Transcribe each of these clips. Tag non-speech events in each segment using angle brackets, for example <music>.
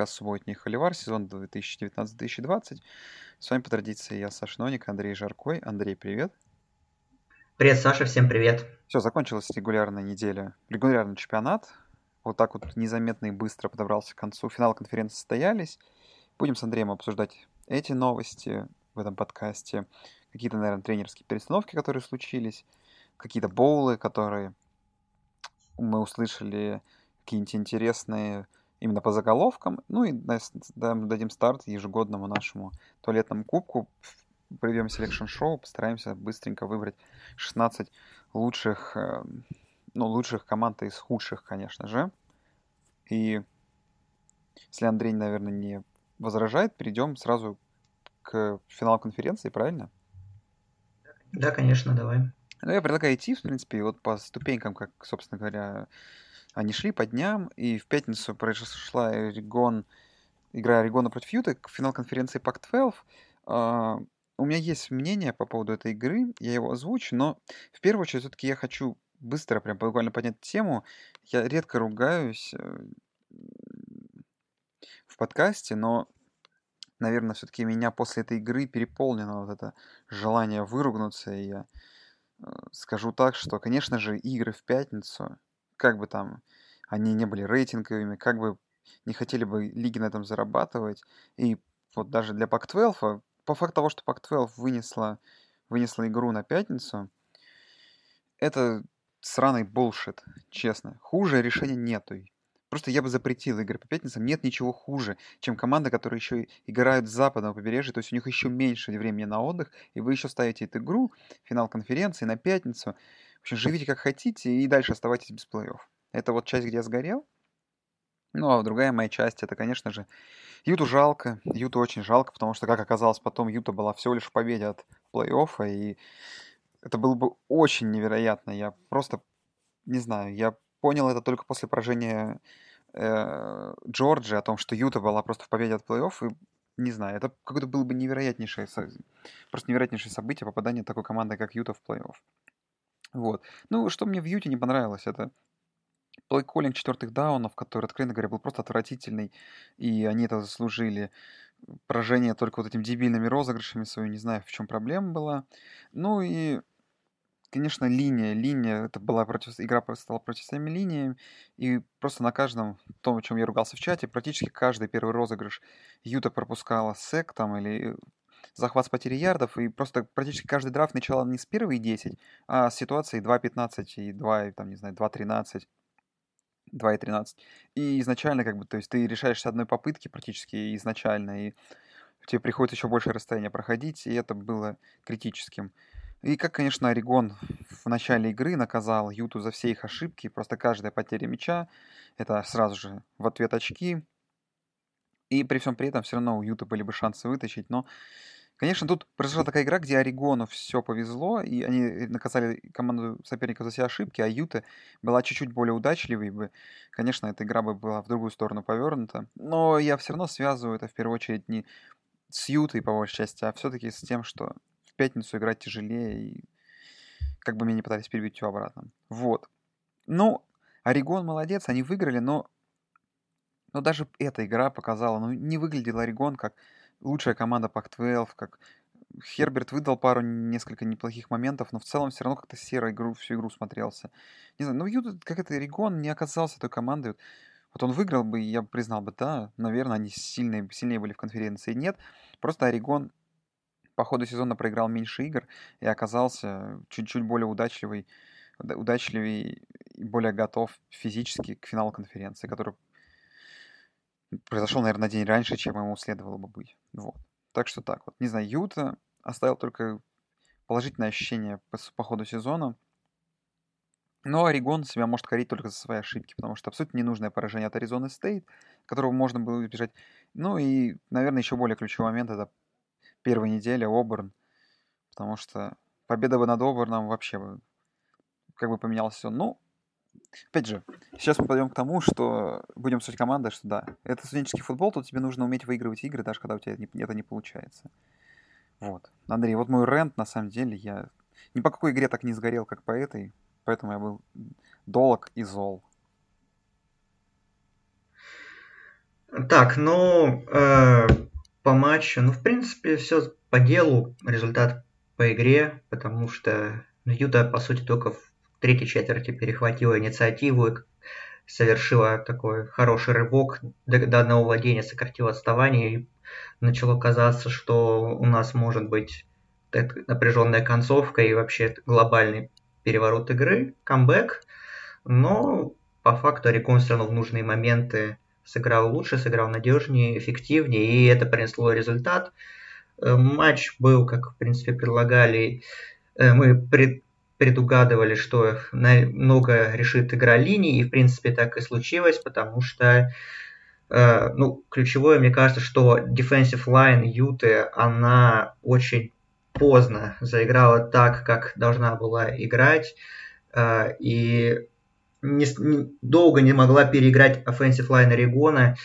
Подкаст «Субботний холивар», сезон 2019-2020. С вами по традиции я, Саша Ноник, Андрей Жаркой. Андрей, привет. Привет, Саша, всем привет. Все, закончилась регулярная неделя, регулярный чемпионат. Вот так вот незаметно и быстро подобрался к концу. Финал конференции состоялись. Будем с Андреем обсуждать эти новости в этом подкасте. Какие-то, наверное, тренерские перестановки, которые случились. Какие-то боулы, которые мы услышали какие-нибудь интересные именно по заголовкам. Ну и дадим старт ежегодному нашему туалетному кубку. Проведем selection show, постараемся быстренько выбрать 16 лучших, э, ну, лучших команд из худших, конечно же. И если Андрей, наверное, не возражает, перейдем сразу к финалу конференции, правильно? Да, конечно, давай. Ну, я предлагаю идти, в принципе, вот по ступенькам, как, собственно говоря, они шли по дням, и в пятницу произошла Орегон, игра Орегона против Юты, финал конференции Пак-12. Uh, у меня есть мнение по поводу этой игры, я его озвучу, но в первую очередь все-таки я хочу быстро прям буквально поднять тему. Я редко ругаюсь э, в подкасте, но, наверное, все-таки меня после этой игры переполнено вот это желание выругнуться, и я э, скажу так, что, конечно же, игры в пятницу как бы там они не были рейтинговыми, как бы не хотели бы лиги на этом зарабатывать. И вот даже для Pac-12, а, по факту того, что Pac-12 вынесла, вынесла игру на пятницу, это сраный булшит, честно. Хуже решения нету. Просто я бы запретил игры по пятницам. Нет ничего хуже, чем команда, которые еще играют с западного побережья, то есть у них еще меньше времени на отдых, и вы еще ставите эту игру, финал конференции на пятницу. Общем, живите как хотите и дальше оставайтесь без плей-офф. Это вот часть, где я сгорел. Ну, а другая моя часть, это, конечно же, Юту жалко. Юту очень жалко, потому что, как оказалось потом, Юта была всего лишь в победе от плей-оффа, и это было бы очень невероятно. Я просто, не знаю, я понял это только после поражения э, Джорджи, о том, что Юта была просто в победе от плей-офф, и не знаю, это какое-то было бы невероятнейшее, просто невероятнейшее событие попадания такой команды, как Юта в плей-офф. Вот. Ну, что мне в Юте не понравилось, это плей-коллинг четвертых даунов, который, откровенно говоря, был просто отвратительный, и они это заслужили. Поражение только вот этими дебильными розыгрышами свою, не знаю, в чем проблема была. Ну и, конечно, линия. Линия, это была против, игра стала против своими линиями, и просто на каждом, том, о чем я ругался в чате, практически каждый первый розыгрыш Юта пропускала сек там или захват с потери ярдов, и просто практически каждый драфт начала не с первой 10, а с ситуации 2.15 и 2, там, не знаю, 2.13. 2.13. И изначально, как бы, то есть ты решаешь с одной попытки практически изначально, и тебе приходится еще больше расстояния проходить, и это было критическим. И как, конечно, Орегон в начале игры наказал Юту за все их ошибки, просто каждая потеря мяча, это сразу же в ответ очки. И при всем при этом все равно у Юта были бы шансы вытащить, но Конечно, тут произошла такая игра, где Орегону все повезло, и они наказали команду соперника за все ошибки, а Юта была чуть-чуть более удачливой бы. Конечно, эта игра бы была в другую сторону повернута. Но я все равно связываю это в первую очередь не с Ютой, по большей части, а все-таки с тем, что в пятницу играть тяжелее, и как бы меня не пытались перебить все обратно. Вот. Ну, Орегон молодец, они выиграли, но, но даже эта игра показала, ну, не выглядел Орегон как лучшая команда Пак-12, как Херберт выдал пару несколько неплохих моментов, но в целом все равно как-то серо игру, всю игру смотрелся. Не знаю, ну Юта, как это Регон, не оказался той командой. Вот он выиграл бы, я бы признал бы, да, наверное, они сильные, сильнее были в конференции. Нет, просто Орегон по ходу сезона проиграл меньше игр и оказался чуть-чуть более удачливый, удачливый и более готов физически к финалу конференции, который произошел, наверное, на день раньше, чем ему следовало бы быть. Вот. Так что так вот. Не знаю, Юта оставил только положительное ощущение по, по ходу сезона. Но Орегон себя может корить только за свои ошибки, потому что абсолютно ненужное поражение от Аризоны Стейт, которого можно было избежать. Ну и, наверное, еще более ключевой момент это первая неделя Оберн, потому что победа бы над Оберном вообще бы как бы поменялось все. Ну, Опять же, сейчас мы пойдем к тому, что будем суть команды, что да, это студенческий футбол, тут тебе нужно уметь выигрывать игры, даже когда у тебя это не получается. Вот. Андрей, вот мой рент, на самом деле, я ни по какой игре так не сгорел, как по этой, поэтому я был долг и зол. Так, ну, э, по матчу, ну, в принципе, все по делу, результат по игре, потому что Юта, по сути, только в третьей четверти перехватила инициативу и совершила такой хороший рывок до, одного владения, сократила отставание и начало казаться, что у нас может быть напряженная концовка и вообще глобальный переворот игры, камбэк, но по факту Орегон все равно в нужные моменты сыграл лучше, сыграл надежнее, эффективнее, и это принесло результат. Э, матч был, как в принципе предлагали, э, мы пред, предугадывали, что много решит игра линий, и в принципе так и случилось, потому что э, ну, ключевое, мне кажется, что defensive line Юты, она очень поздно заиграла так, как должна была играть, и не, не, долго не могла переиграть offensive line Орегона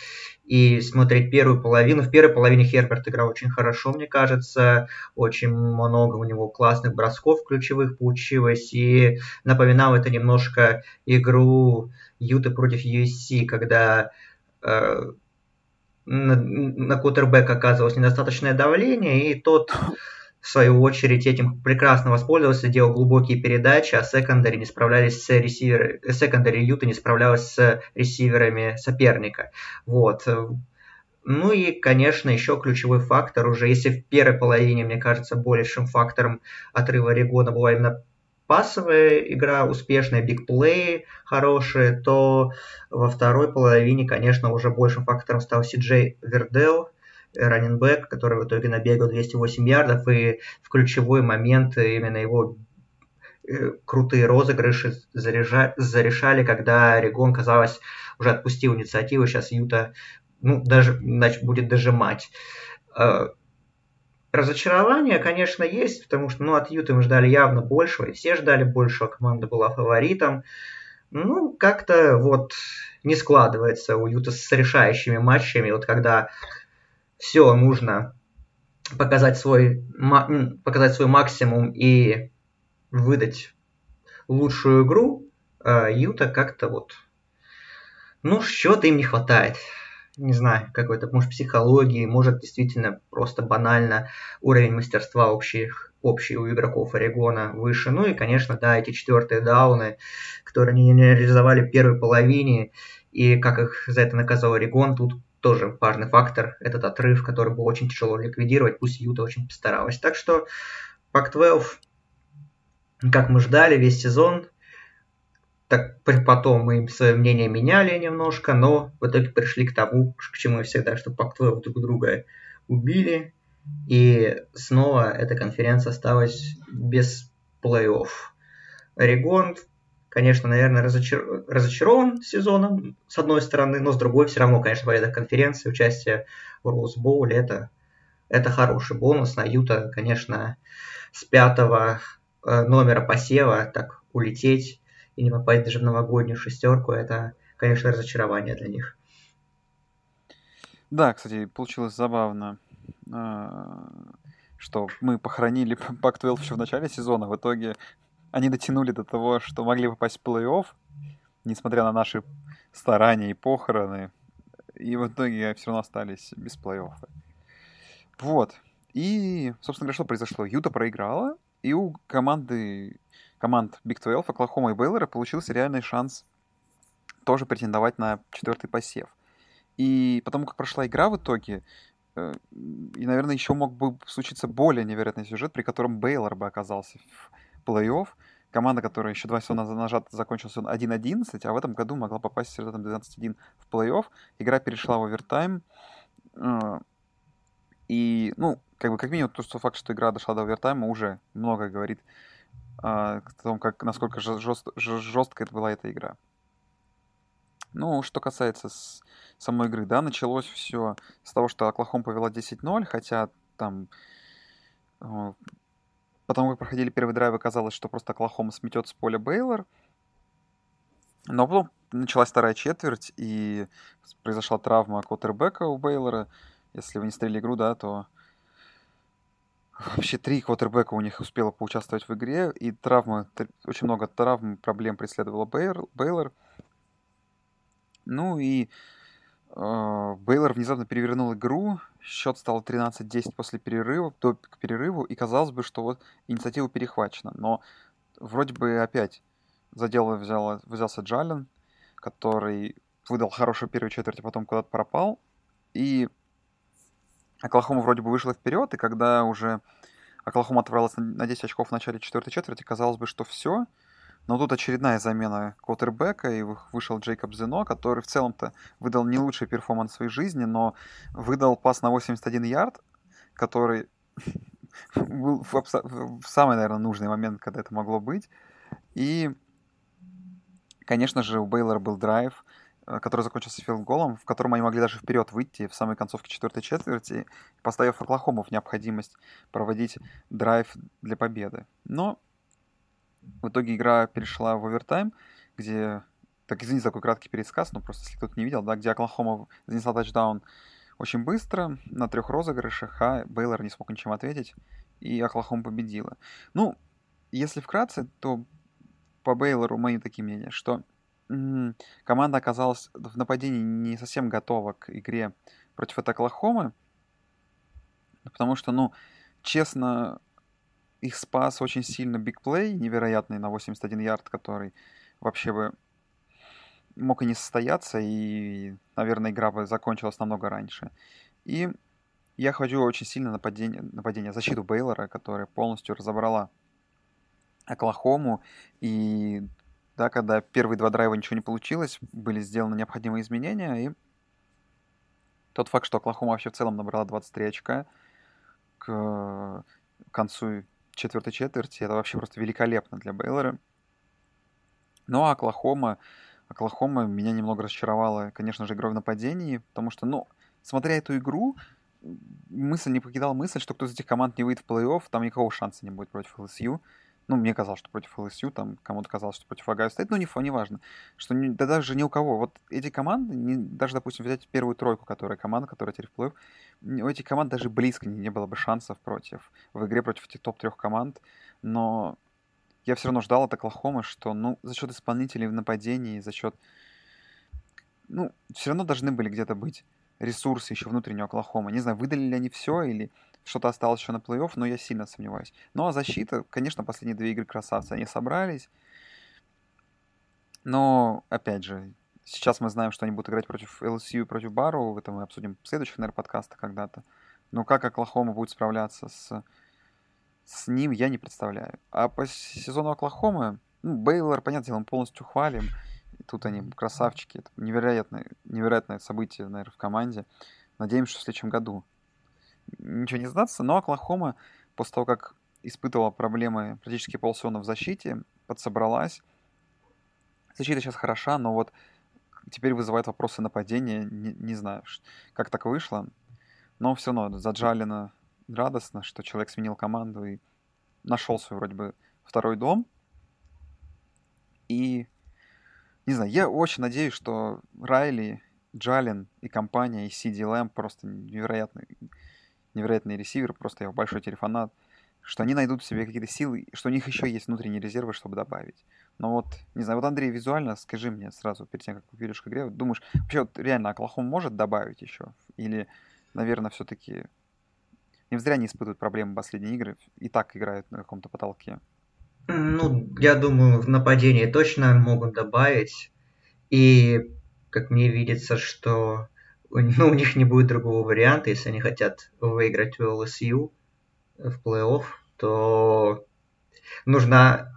и смотреть первую половину. В первой половине Херберт играл очень хорошо, мне кажется. Очень много у него классных бросков ключевых получилось. И напоминал это немножко игру Юты против USC, когда э, на, на кутербэк оказывалось недостаточное давление, и тот <laughs> в свою очередь, этим прекрасно воспользовался, делал глубокие передачи, а секондари не справлялись с ресиверами, секондари Юта не справлялась с ресиверами соперника. Вот. Ну и, конечно, еще ключевой фактор уже, если в первой половине, мне кажется, большим фактором отрыва Регона была именно пасовая игра успешная, бигплей хорошие, то во второй половине, конечно, уже большим фактором стал Си-Джей Вердел, раненбэк, который в итоге набегал 208 ярдов, и в ключевой момент именно его э, крутые розыгрыши заряжа, зарешали, когда Орегон, казалось, уже отпустил инициативу, сейчас Юта ну, даже, значит, будет дожимать. Э, разочарование, конечно, есть, потому что ну, от Юты мы ждали явно большего, и все ждали большего, команда была фаворитом. Ну, как-то вот не складывается у Юта с решающими матчами. Вот когда все нужно показать свой, показать свой максимум и выдать лучшую игру, а Юта как-то вот, ну, что-то им не хватает. Не знаю, какой-то, может, психологии, может, действительно просто банально уровень мастерства общих, общий у игроков Орегона выше. Ну и, конечно, да, эти четвертые дауны, которые они реализовали в первой половине, и как их за это наказал Орегон, тут тоже важный фактор, этот отрыв, который было очень тяжело ликвидировать, пусть Юта очень постаралась. Так что Пак-12, как мы ждали весь сезон, так потом мы свое мнение меняли немножко, но в итоге пришли к тому, к чему всегда, что Пак-12 друг друга убили, и снова эта конференция осталась без плей-офф. Орегон конечно, наверное, разочар... разочарован сезоном, с одной стороны, но с другой все равно, конечно, порядок конференции, участие в Роуз Боуле, это, это хороший бонус. На Юта, конечно, с пятого э, номера посева так улететь и не попасть даже в новогоднюю шестерку, это, конечно, разочарование для них. Да, кстати, получилось забавно, э, что мы похоронили <laughs> Пак-12 еще в начале сезона, в итоге они дотянули до того, что могли попасть в плей-офф, несмотря на наши старания и похороны. И в итоге все равно остались без плей-оффа. Вот. И, собственно говоря, что произошло? Юта проиграла, и у команды, команд Big 12, Оклахома и Бейлора получился реальный шанс тоже претендовать на четвертый посев. И потому как прошла игра в итоге, э, и, наверное, еще мог бы случиться более невероятный сюжет, при котором Бейлор бы оказался в плей-офф. Команда, которая еще два сезона назад закончила сезон 1-11, а в этом году могла попасть с результатом 12-1 в плей-офф. Игра перешла в овертайм. А, и, ну, как бы, как минимум, то, что факт, что игра дошла до овертайма, уже много говорит о том, как, насколько жест, жесткая это была эта игра. Ну, что касается с самой игры, да, началось все с того, что Оклахом повела 10-0, хотя там Потому как проходили первые драйвы, казалось, что просто Оклахома сметет с поля Бейлор. Но потом началась вторая четверть, и произошла травма квотербека у Бейлора. Если вы не стрелили игру, да, то вообще три квотербека у них успело поучаствовать в игре, и травма, очень много травм, проблем преследовала Бейлор. Ну и Э, Бейлор внезапно перевернул игру, счет стал 13-10 после перерыва, до к перерыву, и казалось бы, что вот инициатива перехвачена. Но вроде бы опять за дело взял, взялся Джален, который выдал хорошую первую четверть, а потом куда-то пропал. И Оклахома вроде бы вышла вперед, и когда уже Оклахома отправилась на 10 очков в начале четвертой четверти, казалось бы, что все, но тут очередная замена квотербека, и вышел Джейкоб Зено, который в целом-то выдал не лучший перформанс своей жизни, но выдал пас на 81 ярд, который <laughs> был в, в самый, наверное, нужный момент, когда это могло быть. И, конечно же, у Бейлора был драйв, э, который закончился филд-голом, в котором они могли даже вперед выйти в самой концовке четвертой четверти, поставив Оклахому в необходимость проводить драйв для победы. Но в итоге игра перешла в овертайм, где, так извините за такой краткий пересказ, но просто если кто-то не видел, да, где Оклахома занесла тачдаун очень быстро, на трех розыгрышах, а Бейлор не смог ничем ответить, и Оклахома победила. Ну, если вкратце, то по Бейлору мои такие мнения, что команда оказалась в нападении не совсем готова к игре против Оклахомы, потому что, ну, честно, их спас очень сильно бигплей, невероятный на 81 ярд, который вообще бы мог и не состояться, и, наверное, игра бы закончилась намного раньше. И я хочу очень сильно нападение, нападение защиту Бейлора, которая полностью разобрала Оклахому. И да, когда первые два драйва ничего не получилось, были сделаны необходимые изменения. И тот факт, что Оклахома вообще в целом набрала 23 очка к концу четвертой четверти. Это вообще просто великолепно для Бейлора. Ну а Оклахома, Оклахома меня немного разочаровала, конечно же, игрой в нападении, потому что, ну, смотря эту игру, мысль не покидала мысль, что кто из этих команд не выйдет в плей-офф, там никакого шанса не будет против LSU. Ну, мне казалось, что против LSU, там кому-то казалось, что против Огайо Стейт, ну, не, не важно. Что не, да даже ни у кого. Вот эти команды, не, даже, допустим, взять первую тройку, которая команда, которая теперь в плей-офф, у этих команд даже близко не, не было бы шансов против, в игре против этих топ-трех команд. Но я все равно ждал от Оклахомы, что, ну, за счет исполнителей в нападении, за счет... Ну, все равно должны были где-то быть ресурсы еще внутреннего Оклахомы. Не знаю, выдали ли они все или что-то осталось еще на плей-офф, но я сильно сомневаюсь. Ну а защита, конечно, последние две игры красавцы, они собрались. Но, опять же, сейчас мы знаем, что они будут играть против LSU и против Барроу. Это мы обсудим в следующих, наверное, подкастах когда-то. Но как Оклахома будет справляться с, с ним, я не представляю. А по сезону Оклахомы, ну, Бейлор, понятное дело, мы полностью хвалим. И тут они красавчики. Это невероятное, невероятное событие, наверное, в команде. Надеемся, что в следующем году ничего не сдаться, но Оклахома после того, как испытывала проблемы практически полсезона в защите, подсобралась. Защита сейчас хороша, но вот теперь вызывает вопросы нападения. Не, не знаю, как так вышло. Но все равно заджалено радостно, что человек сменил команду и нашел свой вроде бы второй дом. И не знаю, я очень надеюсь, что Райли, Джалин и компания, и Сиди Лэм просто невероятные невероятный ресивер, просто я большой телефонат, что они найдут в себе какие-то силы, что у них еще есть внутренние резервы, чтобы добавить. Но вот, не знаю, вот Андрей, визуально скажи мне сразу, перед тем, как перейдешь к игре, вот думаешь, вообще вот реально Оклахом может добавить еще? Или, наверное, все-таки не зря не испытывают проблемы последние игры, и так играют на каком-то потолке? Ну, я думаю, в нападении точно могут добавить. И, как мне видится, что ну, <laughs> у них не будет другого варианта, если они хотят выиграть у LSU в плей-офф, то нужна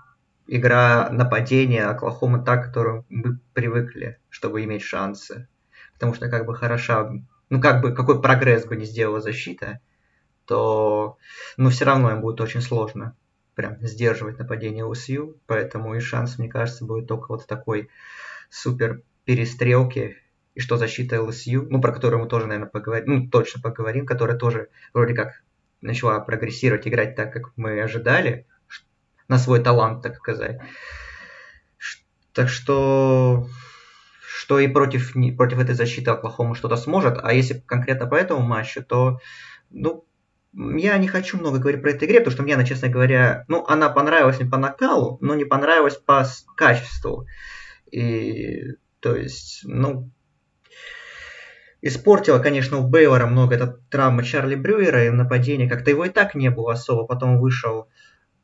игра нападения Оклахомы та, к которой мы привыкли, чтобы иметь шансы. Потому что как бы хороша, ну как бы какой прогресс бы не сделала защита, то ну все равно им будет очень сложно прям сдерживать нападение LSU, поэтому и шанс, мне кажется, будет только вот в такой супер перестрелке и что защита LSU, ну, про которую мы тоже, наверное, поговорим, ну, точно поговорим, которая тоже вроде как начала прогрессировать, играть так, как мы ожидали, на свой талант, так сказать. Так что, что и против, против этой защиты Оклахома что-то сможет, а если конкретно по этому матчу, то, ну, я не хочу много говорить про эту игре, потому что мне она, честно говоря, ну, она понравилась не по накалу, но не понравилась по качеству. И, то есть, ну, Испортила, конечно, у Бейвора много эта травма Чарли Брюера и нападение. Как-то его и так не было особо. Потом вышел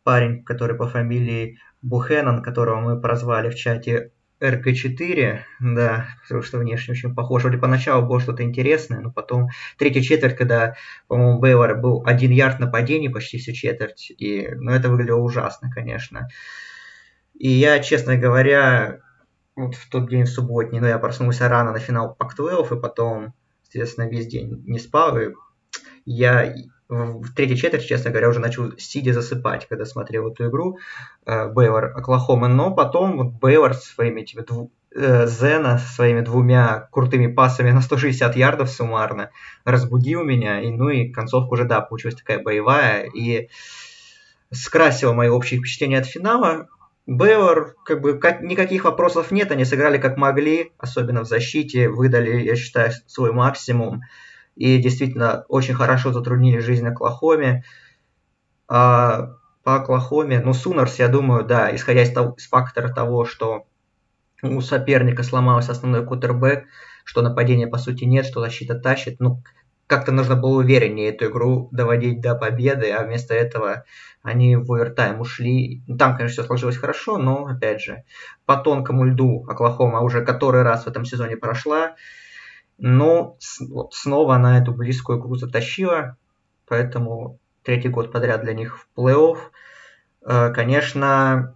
парень, который по фамилии Бухенан, которого мы прозвали в чате РК-4, да, потому что внешне очень похож. Вроде поначалу было что-то интересное, но потом третья четверть, когда, по-моему, Бейвор был один ярд нападений почти всю четверть, и, ну, это выглядело ужасно, конечно. И я, честно говоря, вот в тот день в субботний, ну, я проснулся рано на финал Пак-12, и потом, соответственно, весь день не спал, и я в третьей четверти, честно говоря, уже начал сидя засыпать, когда смотрел эту игру э, Бейвор Оклахома, но потом вот Бейвор своими этими дву... э, Зена своими двумя крутыми пасами на 160 ярдов суммарно разбудил меня, и ну и концовка уже, да, получилась такая боевая, и скрасила мои общие впечатления от финала. Бейвор, как бы, как, никаких вопросов нет, они сыграли как могли, особенно в защите, выдали, я считаю, свой максимум и действительно очень хорошо затруднили жизнь Оклахоме. А по Оклахоме, ну, Сунарс, я думаю, да, исходя из, того, из фактора того, что у соперника сломался основной кутербэк, что нападения по сути нет, что защита тащит, ну, как-то нужно было увереннее эту игру доводить до победы, а вместо этого они в овертайм ушли. Там, конечно, все сложилось хорошо, но, опять же, по тонкому льду Оклахома уже который раз в этом сезоне прошла, но снова она эту близкую игру затащила, поэтому третий год подряд для них в плей-офф. Э, конечно,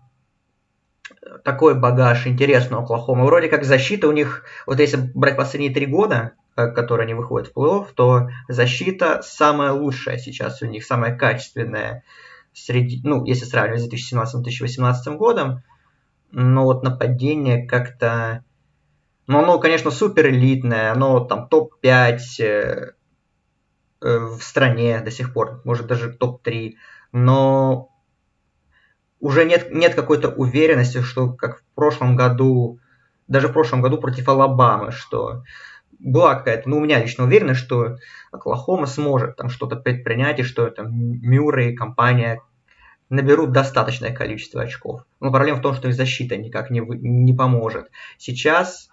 такой багаж интересный у Оклахомы. Вроде как защита у них, вот если брать последние три года, которые они выходят в плей-офф, то защита самая лучшая сейчас у них, самая качественная среди, ну, если сравнивать с 2017-2018 годом. Но вот нападение как-то но оно, конечно, супер элитное, оно там топ-5 э, э, в стране до сих пор, может даже топ-3, но уже нет, нет какой-то уверенности, что как в прошлом году, даже в прошлом году против Алабамы, что была какая-то, ну, у меня лично уверенность, что Оклахома сможет там что-то предпринять, и что там Мюррей и компания наберут достаточное количество очков. Но проблема в том, что их защита никак не, не поможет. Сейчас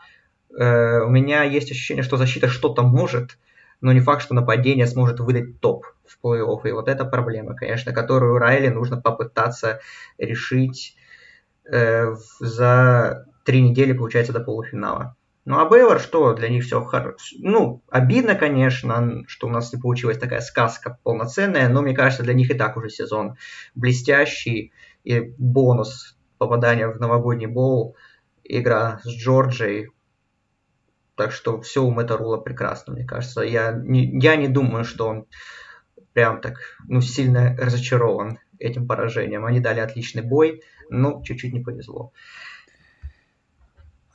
Э, у меня есть ощущение, что защита что-то может, но не факт, что нападение сможет выдать топ в плей-офф. И вот это проблема, конечно, которую Райли нужно попытаться решить э, за три недели, получается, до полуфинала. Ну а Бейвор, что для них все хорошо. Ну, обидно, конечно, что у нас не получилась такая сказка полноценная, но мне кажется, для них и так уже сезон блестящий. И бонус попадания в новогодний боул, игра с Джорджией, так что все у Мэтта Рула прекрасно, мне кажется. Я не, я не думаю, что он прям так ну, сильно разочарован этим поражением. Они дали отличный бой, но чуть-чуть не повезло.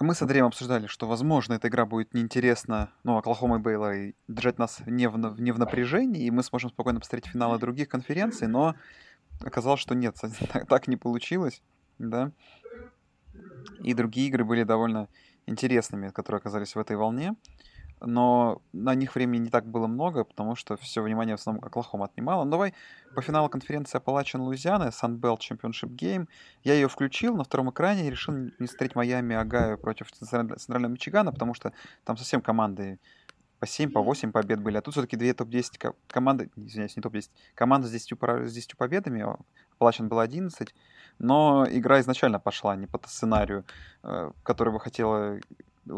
Мы с Андреем обсуждали, что, возможно, эта игра будет неинтересна, ну, Оклахома и Бейла, и держать нас не в, не в напряжении, и мы сможем спокойно посмотреть финалы других конференций, но оказалось, что нет, <laughs> так, не получилось, да. И другие игры были довольно интересными, которые оказались в этой волне. Но на них времени не так было много, потому что все внимание в основном Оклахома отнимало. Но давай по финалу конференции Appalachian Луизианы, Sunbelt Championship Game. Я ее включил на втором экране и решил не смотреть Майами Агаю против Центрального Мичигана, потому что там совсем команды по 7, по 8 побед были. А тут все-таки две топ-10 команды, извиняюсь, не топ-10, команда с 10, с 10 победами, Appalachian было 11, но игра изначально пошла не по сценарию, э, который бы хотела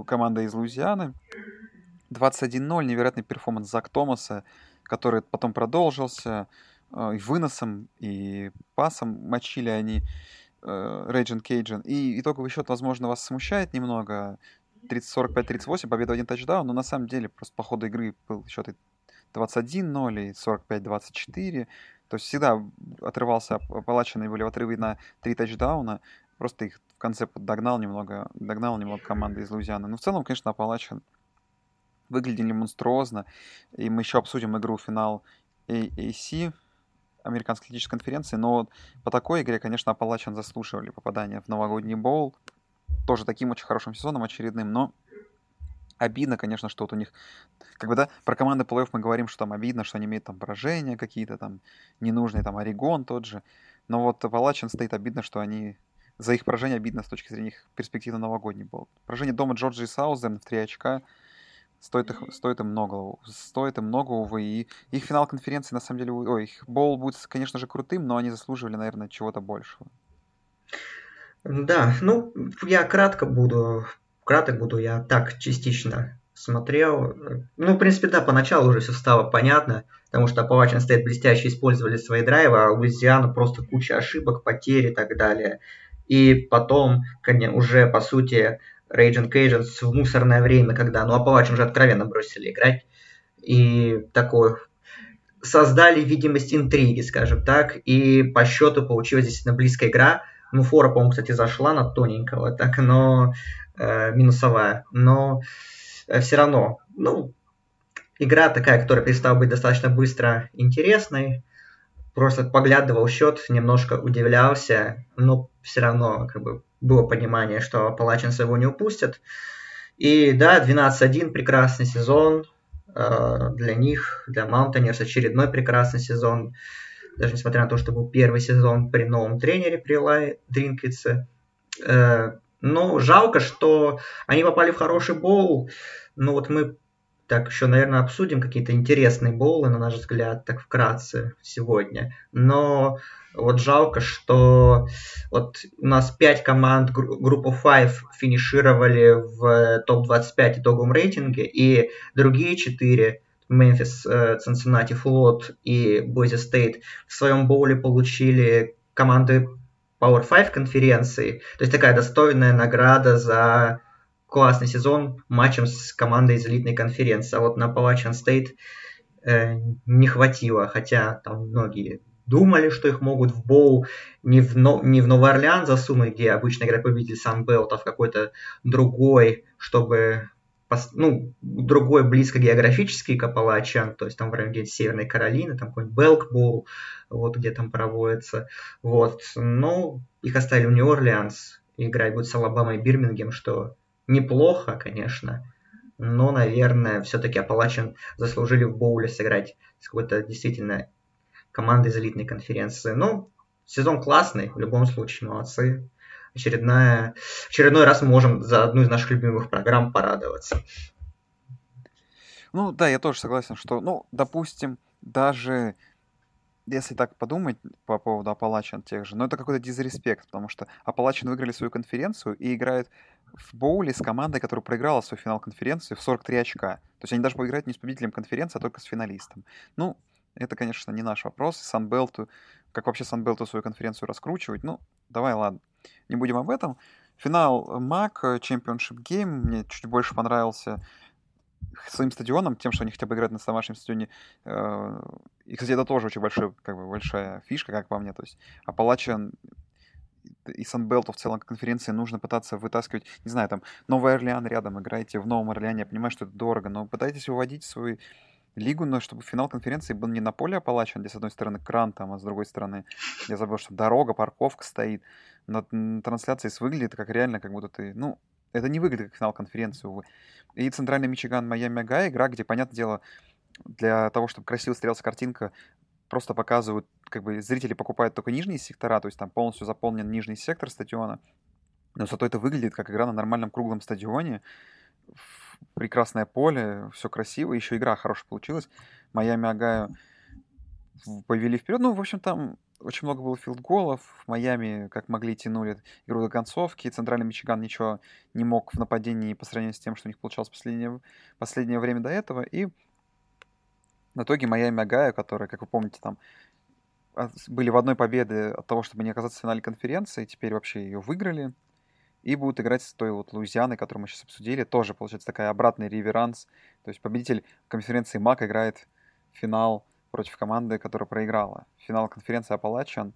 команда из Луизианы. 21-0, невероятный performance Зак Томаса, который потом продолжился э, и выносом, и пасом мочили они Ragin' Cajuns. И итоговый счет, возможно, вас смущает немного. 45-38, победа один тачдаун, но на самом деле просто по ходу игры был счет 21-0 и 45-24. То есть всегда отрывался Апалачины, были в отрыве на три тачдауна. Просто их в конце догнал немного, догнал немного команды из Луизианы. Но в целом, конечно, Апалачин выглядели монструозно. И мы еще обсудим игру финал AC, Американской атлетической конференции. Но по такой игре, конечно, Апалачин заслуживали попадания в новогодний боул. Тоже таким очень хорошим сезоном очередным, но обидно, конечно, что вот у них, как бы, да, про команды плей мы говорим, что там обидно, что они имеют там поражения какие-то там ненужные, там Орегон тот же, но вот Палачин стоит обидно, что они за их поражение обидно с точки зрения их перспективы новогодний был. Поражение дома Джорджии Саузерн в 3 очка стоит, их, стоит им много, стоит им много, увы, и их финал конференции, на самом деле, ой, их боул будет, конечно же, крутым, но они заслуживали, наверное, чего-то большего. Да, ну, я кратко буду, краток буду, я так частично смотрел. Ну, в принципе, да, поначалу уже все стало понятно, потому что Appalachian State блестяще использовали свои драйвы, а Луизиана просто куча ошибок, потерь и так далее. И потом, конечно, уже, по сути, Raging Cajuns в мусорное время, когда, ну, Appalachian уже откровенно бросили играть, и такое создали видимость интриги, скажем так, и по счету получилась действительно близкая игра. Ну, фора, по-моему, кстати, зашла на тоненького, так, но э, минусовая. Но э, все равно, ну, игра такая, которая перестала быть достаточно быстро интересной. Просто поглядывал счет, немножко удивлялся, но все равно как бы было понимание, что Appalachian своего не упустят. И да, 12-1 прекрасный сезон э, для них, для Mountaineers очередной прекрасный сезон. Даже несмотря на то, что был первый сезон при новом тренере, при Лай Дринквице. Э, но жалко, что они попали в хороший боул. Ну вот мы так еще, наверное, обсудим какие-то интересные боулы, на наш взгляд, так вкратце сегодня. Но вот жалко, что вот у нас пять команд группы 5 финишировали в топ-25 итоговом рейтинге, и другие четыре Мемфис, Цинциннати, Флот и Бойзи Стейт в своем боуле получили команды Power 5 конференции. То есть такая достойная награда за классный сезон матчем с командой из элитной конференции. А вот на Appalachian State э, не хватило, хотя там многие думали, что их могут в боу не в, Но, не в Новый Орлеан засунуть, где обычно играет победитель Санбелт, а в какой-то другой, чтобы ну, другой близко географический к Апалачан, то есть там в районе Северной Каролины, там какой-нибудь Белкбол, вот где там проводится, вот, но их оставили в Нью-Орлеанс, играть будет с Алабамой и Бирмингем, что неплохо, конечно, но, наверное, все-таки Апалачин заслужили в боуле сыграть с какой-то действительно командой из элитной конференции. Ну, сезон классный, в любом случае, молодцы. Очередная, очередной раз мы можем за одну из наших любимых программ порадоваться. Ну да, я тоже согласен, что, ну, допустим, даже если так подумать по поводу Апалачин тех же, ну это какой-то дизреспект, потому что Апалачин выиграли свою конференцию и играют в боуле с командой, которая проиграла свой финал конференции в 43 очка. То есть они даже поиграют не с победителем конференции, а только с финалистом. Ну, это, конечно, не наш вопрос. Санбелту, как вообще Санбелту свою конференцию раскручивать? Ну, давай, ладно, не будем об этом. Финал МАК, Championship Game, мне чуть больше понравился своим стадионом, тем, что они хотя бы играют на домашнем стадионе. Э, и, кстати, это тоже очень большой, как бы, большая фишка, как по мне. То есть Апалачан и Санбелту в целом конференции нужно пытаться вытаскивать, не знаю, там, Новый Орлеан рядом играете, в Новом Орлеане, я понимаю, что это дорого, но пытайтесь выводить свой лигу, но чтобы финал конференции был не на поле Апалачан, где с одной стороны кран там, а с другой стороны, я забыл, что дорога, парковка стоит. На трансляции выглядит как реально, как будто ты, ну, это не выглядит как финал конференции, увы. И Центральный Мичиган, Майами Ага, игра, где, понятное дело, для того, чтобы красиво стрелялась картинка, просто показывают, как бы зрители покупают только нижние сектора, то есть там полностью заполнен нижний сектор стадиона, но зато это выглядит как игра на нормальном круглом стадионе, прекрасное поле, все красиво, еще игра хорошая получилась. Майами Агаю повели вперед. Ну, в общем, там очень много было филдголов. В Майами, как могли, тянули игру до концовки. Центральный Мичиган ничего не мог в нападении по сравнению с тем, что у них получалось последнее, последнее время до этого. И в итоге Майами Агая, которые, как вы помните, там были в одной победе от того, чтобы не оказаться в финале конференции, теперь вообще ее выиграли. И будут играть с той вот Луизианой, которую мы сейчас обсудили. Тоже, получается, такая обратный реверанс. То есть победитель конференции МАК играет финал против команды, которая проиграла. Финал конференции Апалачан.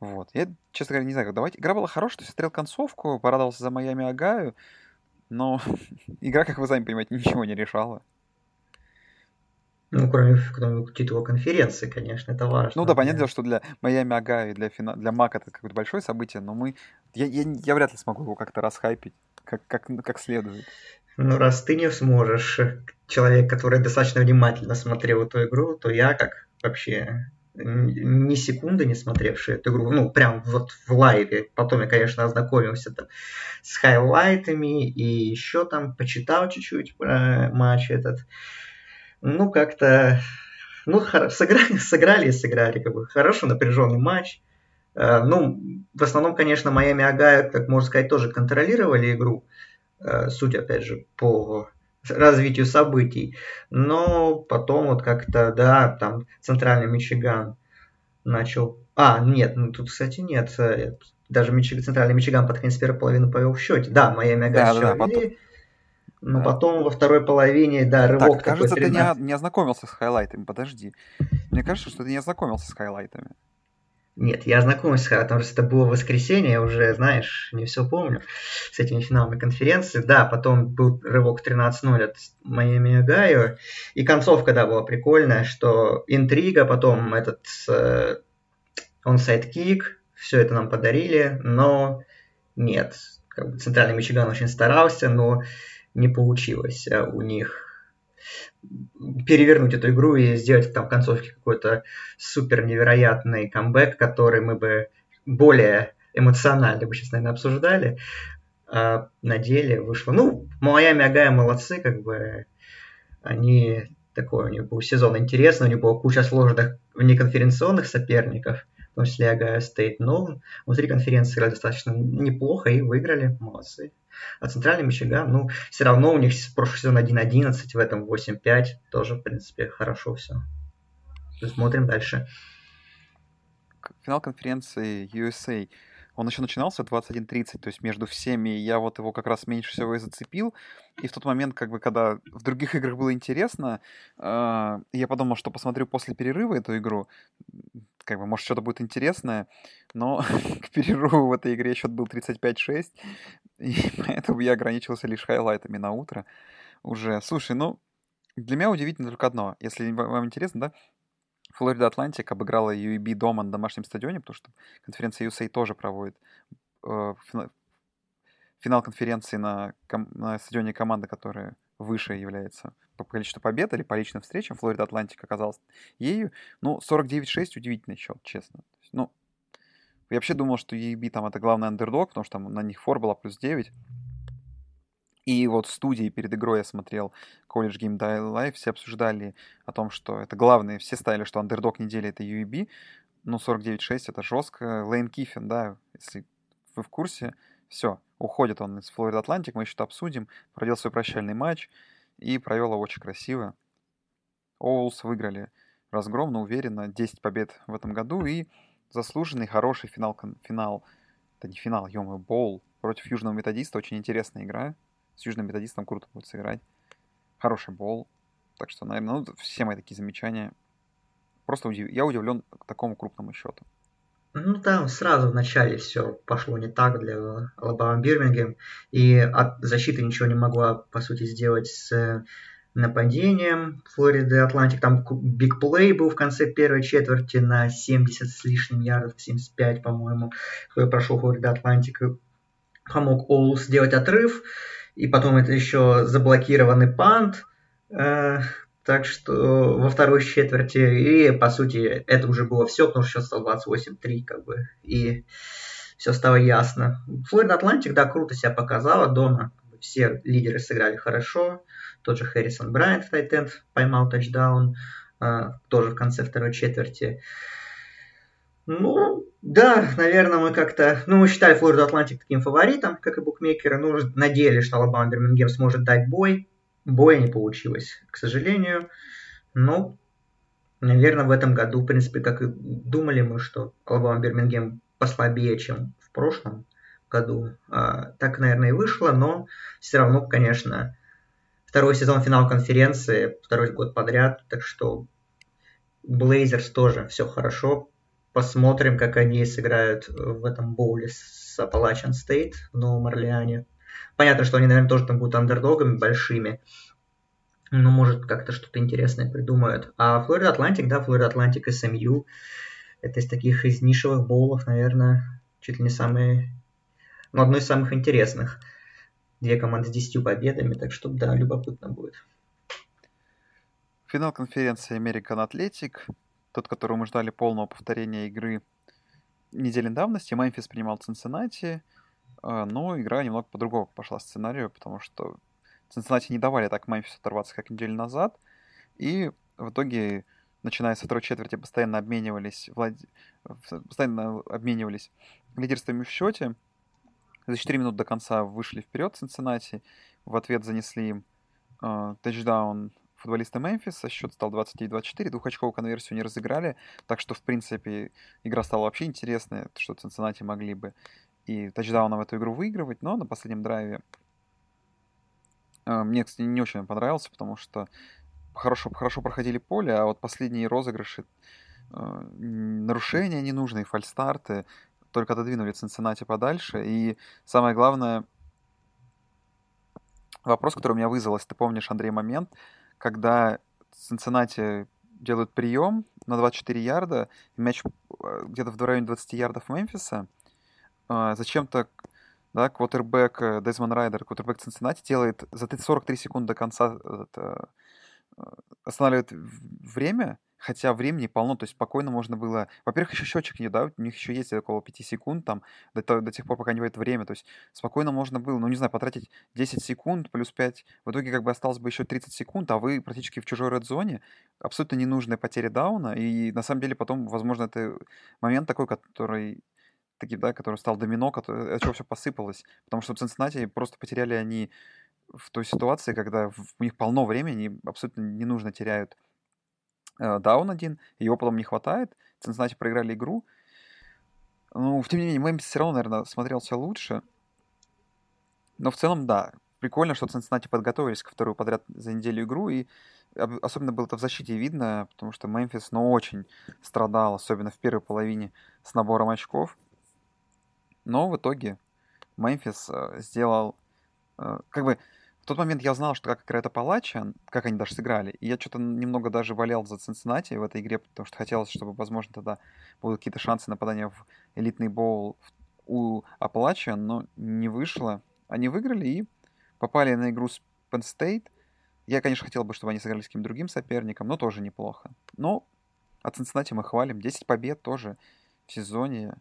Вот. Я, честно говоря, не знаю, как давайте. Игра была хорошая, то есть смотрел концовку, порадовался за Майами Агаю, но <laughs> игра, как вы сами понимаете, ничего не решала. Ну, кроме, кроме титула конференции, конечно, это важно. Ну да, понятное дело, что для Майами Ага и для, фина... для Мака это какое-то большое событие, но мы... Я, я, я вряд ли смогу его как-то расхайпить, как, как, как следует. Ну, раз ты не сможешь, человек, который достаточно внимательно смотрел эту игру, то я, как вообще ни секунды не смотревший эту игру, ну, прям вот в лайве. Потом я, конечно, ознакомился там с хайлайтами и еще там почитал чуть-чуть про матч этот. Ну, как-то, ну, сыграли, <laughs> сыграли и сыграли, как бы, хороший напряженный матч. Э, ну, в основном, конечно, Майами Агая, как можно сказать, тоже контролировали игру, э, суть, опять же, по развитию событий. Но потом вот как-то, да, там центральный Мичиган начал... А, нет, ну тут, кстати, нет. Э, даже Мичиг... центральный Мичиган под конец первой половины повел в счете. Да, Майами Агая да, да, потом... Но да. потом во второй половине, да, рывок так, кажется, ты не, не ознакомился с хайлайтами, подожди. Мне кажется, что ты не ознакомился с хайлайтами. Нет, я ознакомился, потому что это было воскресенье, я уже, знаешь, не все помню с этими финалами конференции. Да, потом был рывок 13-0 от Майами Огайо, и концовка, да, была прикольная, что интрига, потом этот э, onside kick, все это нам подарили, но нет, как бы центральный Мичиган очень старался, но не получилось э, у них перевернуть эту игру и сделать там в концовке какой-то супер невероятный камбэк, который мы бы более эмоционально бы сейчас, наверное, обсуждали. А на деле вышло... Ну, Майами Агая молодцы, как бы они такой, у них был сезон интересный, у них была куча сложных внеконференционных соперников, в том числе Агая Стейт, но внутри конференции играли достаточно неплохо и выиграли, молодцы. А центральный Мичиган, ну, все равно у них прошлый сезон 1-11, в этом 8-5, тоже, в принципе, хорошо все. Смотрим дальше. Финал конференции USA он еще начинался 21.30, то есть между всеми, я вот его как раз меньше всего и зацепил. И в тот момент, как бы, когда в других играх было интересно, э, я подумал, что посмотрю после перерыва эту игру, как бы, может, что-то будет интересное, но <laughs> к перерыву в этой игре счет был 35-6, и <laughs> поэтому я ограничился лишь хайлайтами на утро уже. Слушай, ну, для меня удивительно только одно. Если вам интересно, да, Флорида Атлантик обыграла UAB дома на домашнем стадионе, потому что конференция USA тоже проводит э, финал конференции на, на стадионе команды, которая выше является по количеству побед или по личным встречам. Флорида Атлантик оказалась ею. Ну, 49-6 удивительный счет, честно. Ну, я вообще думал, что UAB там это главный андердог, потому что там на них фора была плюс 9. И вот в студии перед игрой я смотрел College Game Day Live, все обсуждали о том, что это главное, все ставили, что андердог недели это UAB, ну 49-6 это жестко. Лейн Киффин, да, если вы в курсе, все, уходит он из Флорида Атлантик, мы еще это обсудим, провел свой прощальный матч и провел его очень красиво. Оулс выиграли разгромно, уверенно, 10 побед в этом году и заслуженный хороший финал, финал, это не финал, ё боул против Южного Методиста, очень интересная игра, с южным методистом круто будет сыграть. Хороший бол. Так что, наверное, ну, все мои такие замечания. Просто удив... я удивлен такому крупному счету. Ну, там сразу в начале все пошло не так для Алабама Бирмингем. И от защиты ничего не могла, по сути, сделать с нападением Флориды Атлантик. Там big play был в конце первой четверти на 70 с лишним ярдов, 75, по-моему. Прошел Флорида Атлантик. Помог Owls сделать отрыв и потом это еще заблокированный punt, э, так что во второй четверти, и по сути это уже было все, потому что счет стал 28-3, как бы, и все стало ясно. Флорида Атлантик, да, круто себя показала дома, все лидеры сыграли хорошо, тот же Харрисон Брайант, tight end, поймал тачдаун, э, тоже в конце второй четверти. Ну, да, наверное, мы как-то... Ну, мы считали Флориду Атлантик таким фаворитом, как и букмекеры. Ну, надеялись, что Алабама Бирмингем сможет дать бой. Боя не получилось, к сожалению. Ну, наверное, в этом году, в принципе, как и думали мы, что Алабама Бирмингем послабее, чем в прошлом году. А, так, наверное, и вышло, но все равно, конечно, второй сезон финал конференции, второй год подряд, так что Blazers тоже все хорошо, Посмотрим, как они сыграют в этом боуле с Appalachian State в Новом Орлеане. Понятно, что они, наверное, тоже там будут андердогами большими. Но, может, как-то что-то интересное придумают. А Флорида Атлантик, да, Флорида Атлантик SMU. Это из таких из нишевых боулов, наверное, чуть ли не самые... Ну, одно из самых интересных. Две команды с 10 победами, так что, да, любопытно будет. Финал конференции American Athletic тот, которого мы ждали полного повторения игры недели давности. Мемфис принимал Цинциннати, а, но игра немного по-другому пошла сценарию, потому что Цинциннати не давали так Мемфису оторваться, как неделю назад. И в итоге, начиная со второй четверти, постоянно обменивались, влад... постоянно обменивались лидерствами в счете. За 4 минуты до конца вышли вперед Цинциннати. В ответ занесли им э, тачдаун футболисты Мемфиса. Счет стал 29-24. Двухочковую конверсию не разыграли. Так что, в принципе, игра стала вообще интересной, что Цинциннати могли бы и тачдауном эту игру выигрывать. Но на последнем драйве э, мне, кстати, не очень понравился, потому что хорошо, хорошо проходили поле, а вот последние розыгрыши, э, нарушения ненужные, фальстарты, только отодвинули Цинциннати подальше. И самое главное, вопрос, который у меня если ты помнишь, Андрей, момент, когда Цинциннати делают прием на 24 ярда, мяч э, где-то в районе 20 ярдов Мемфиса, э, зачем-то да, квотербек э, Дезмон Райдер, квотербек Цинциннати делает за 43 секунды до конца останавливает время, хотя времени полно, то есть спокойно можно было... Во-первых, еще счетчик не, да, у них еще есть около 5 секунд там, до, до тех пор, пока не будет время, то есть спокойно можно было, ну, не знаю, потратить 10 секунд плюс 5, в итоге как бы осталось бы еще 30 секунд, а вы практически в чужой red-зоне, абсолютно ненужная потеря дауна, и на самом деле потом, возможно, это момент такой, который таки, да, который стал домино, который, от чего все посыпалось, потому что в Цинциннати просто потеряли они в той ситуации, когда у них полно времени, абсолютно не нужно теряют даун один, его потом не хватает, Цинциннати проиграли игру. Ну, тем не менее, Мемфис все равно, наверное, смотрелся лучше. Но в целом, да, прикольно, что Цинциннати подготовились ко вторую подряд за неделю игру, и особенно было это в защите видно, потому что Мемфис, ну, очень страдал, особенно в первой половине с набором очков. Но в итоге Мемфис э, сделал, э, как бы, в тот момент я знал, что как играет Апалача, как они даже сыграли, и я что-то немного даже болел за Цинциннати в этой игре, потому что хотелось, чтобы, возможно, тогда будут какие-то шансы нападания в элитный боул у Апалача, но не вышло. Они выиграли и попали на игру с Penn State. Я, конечно, хотел бы, чтобы они сыграли с каким-то другим соперником, но тоже неплохо. Ну вот Цинциннати мы хвалим. 10 побед тоже в сезоне.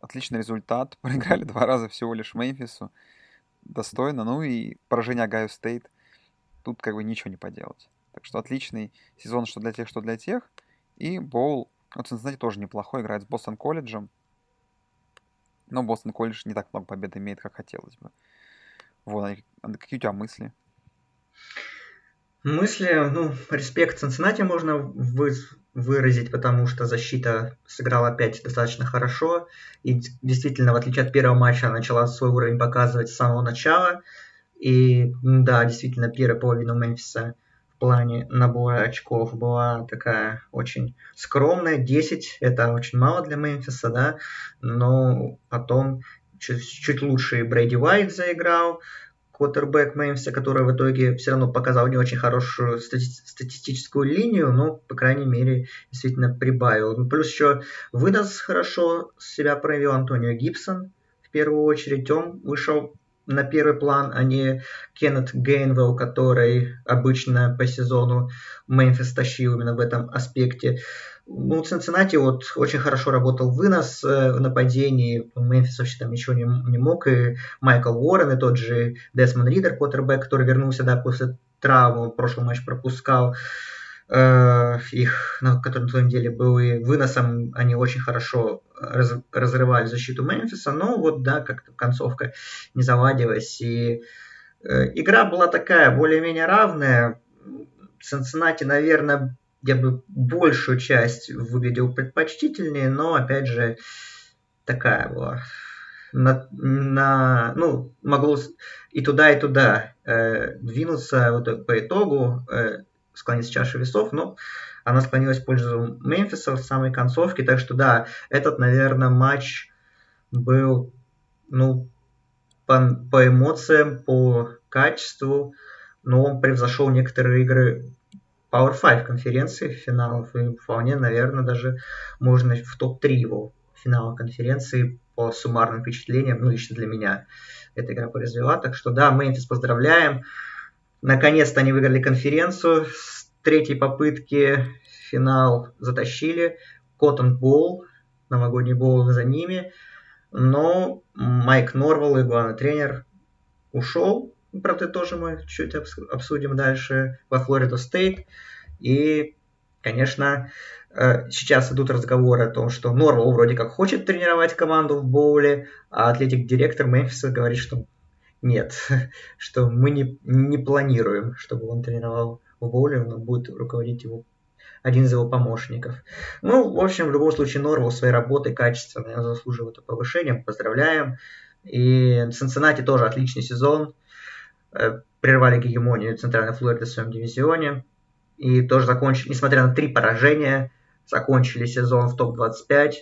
Отличный результат. <laughs> Проиграли два раза всего лишь Мемфису достойно. Ну и поражение Огайо Стейт. Тут как бы ничего не поделать. Так что отличный сезон, что для тех, что для тех. И Боул, вот Цинциннати тоже неплохой, играет с Бостон колледжем. Но Бостон колледж не так много побед имеет, как хотелось бы. Вот, какие у тебя мысли? Мысли, ну, респект Цинциннати можно вы, выразить, потому что защита сыграла опять достаточно хорошо. И действительно, в отличие от первого матча, начала свой уровень показывать с самого начала. И да, действительно, первая половина Мемфиса в плане набора очков была такая очень скромная. 10 это очень мало для Мемфиса, да. Но потом чуть, чуть лучше Брейди Уайт заиграл квотербек Меймса, который в итоге все равно показал не очень хорошую стати- статистическую линию, но, по крайней мере, действительно прибавил. Ну, плюс еще выдаст хорошо себя проявил Антонио Гибсон. В первую очередь он вышел на первый план, а не Кеннет Гейнвелл, который обычно по сезону Мемфис тащил именно в этом аспекте. Ну, Цинциннати вот очень хорошо работал вынос э, в нападении. Мемфис вообще там ничего не, не мог. И Майкл Уоррен, и тот же Десмон Ридер, квотербек, который вернулся да, после травмы, прошлый матч пропускал. Э, их, на котором на самом деле был и выносом, они очень хорошо раз, разрывали защиту Мемфиса, но вот, да, как-то концовка не заладилась. И э, игра была такая, более-менее равная. Цинциннати, наверное, я бы большую часть выглядел предпочтительнее, но опять же такая была. На, на, ну, могло и туда, и туда э, двинуться вот по итогу, э, склониться чаша весов, но она склонилась в пользу Мемфиса в самой концовке, так что да, этот, наверное, матч был, ну, по, по эмоциям, по качеству, но он превзошел некоторые игры Power 5 конференции финалов, и вполне, наверное, даже можно в топ-3 его финала конференции по суммарным впечатлениям, ну, лично для меня эта игра произвела. Так что да, Мемфис поздравляем. Наконец-то они выиграли конференцию с третьей попытки финал затащили, Коттон Боул, новогодний боул за ними, но Майк Норвелл и главный тренер ушел, правда, тоже мы чуть обсудим дальше, во Флорида Стейт, и, конечно, э, сейчас идут разговоры о том, что Норвелл вроде как хочет тренировать команду в боуле, а атлетик-директор Мемфиса говорит, что нет, <laughs> что мы не, не планируем, чтобы он тренировал в боуле, он будет руководить его один из его помощников. Ну, в общем, в любом случае, Норвелл своей работой качественно заслуживает повышения. Поздравляем. И Цинциннати тоже отличный сезон. Э, прервали гегемонию Центральной Флориды в своем дивизионе. И тоже закончили, несмотря на три поражения, закончили сезон в топ-25,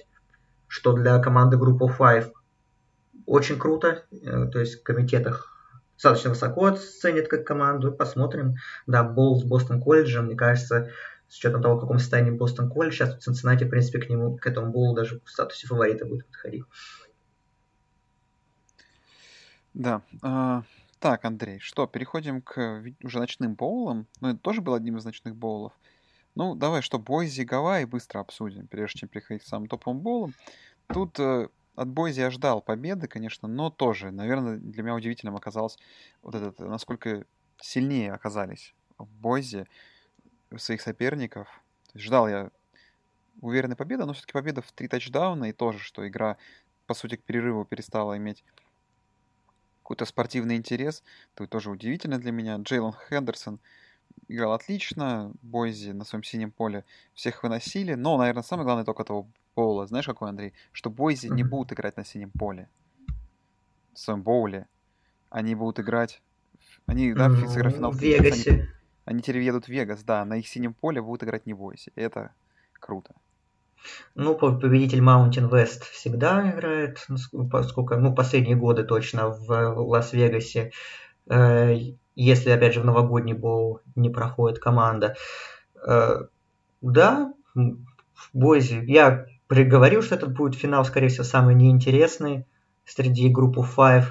что для команды группы 5 очень круто. Э, то есть в комитетах достаточно высоко оценят как команду. Посмотрим. Да, Болл с Бостон колледжем, мне кажется, с учетом того, в каком состоянии Бостон колледж, сейчас в Цинциннати, в принципе, к нему, к этому Болу даже в статусе фаворита будет подходить. Да. Так, Андрей, что, переходим к уже ночным боулам. Ну, это тоже был одним из ночных боулов. Ну, давай, что, Бойзи, Гавайи быстро обсудим, прежде чем переходить к самым топовым боулам. Тут э, от Бойзи я ждал победы, конечно, но тоже, наверное, для меня удивительным оказалось вот этот, насколько сильнее оказались в Бойзе своих соперников. Ждал я уверенной победы, но все-таки победа в три тачдауна и тоже, что игра, по сути, к перерыву перестала иметь какой-то спортивный интерес. Это тоже удивительно для меня. Джейлон Хендерсон играл отлично, Бойзи на своем синем поле всех выносили, но, наверное, самое главное только этого боула. Знаешь, какой, Андрей? Что Бойзи не будут играть на синем поле. В своем боуле. Они будут играть... Они, да, в финал в Вегасе. Они теперь едут в Вегас, да, на их синем поле будут играть не бойся. Это круто. Ну, победитель Mountain West всегда играет, поскольку, ну, последние годы точно в Лас-Вегасе. Э, если, опять же, в новогодний боу не проходит команда. Э, да, в Бойзе. Я приговорил, что этот будет финал, скорее всего, самый неинтересный среди группы Five.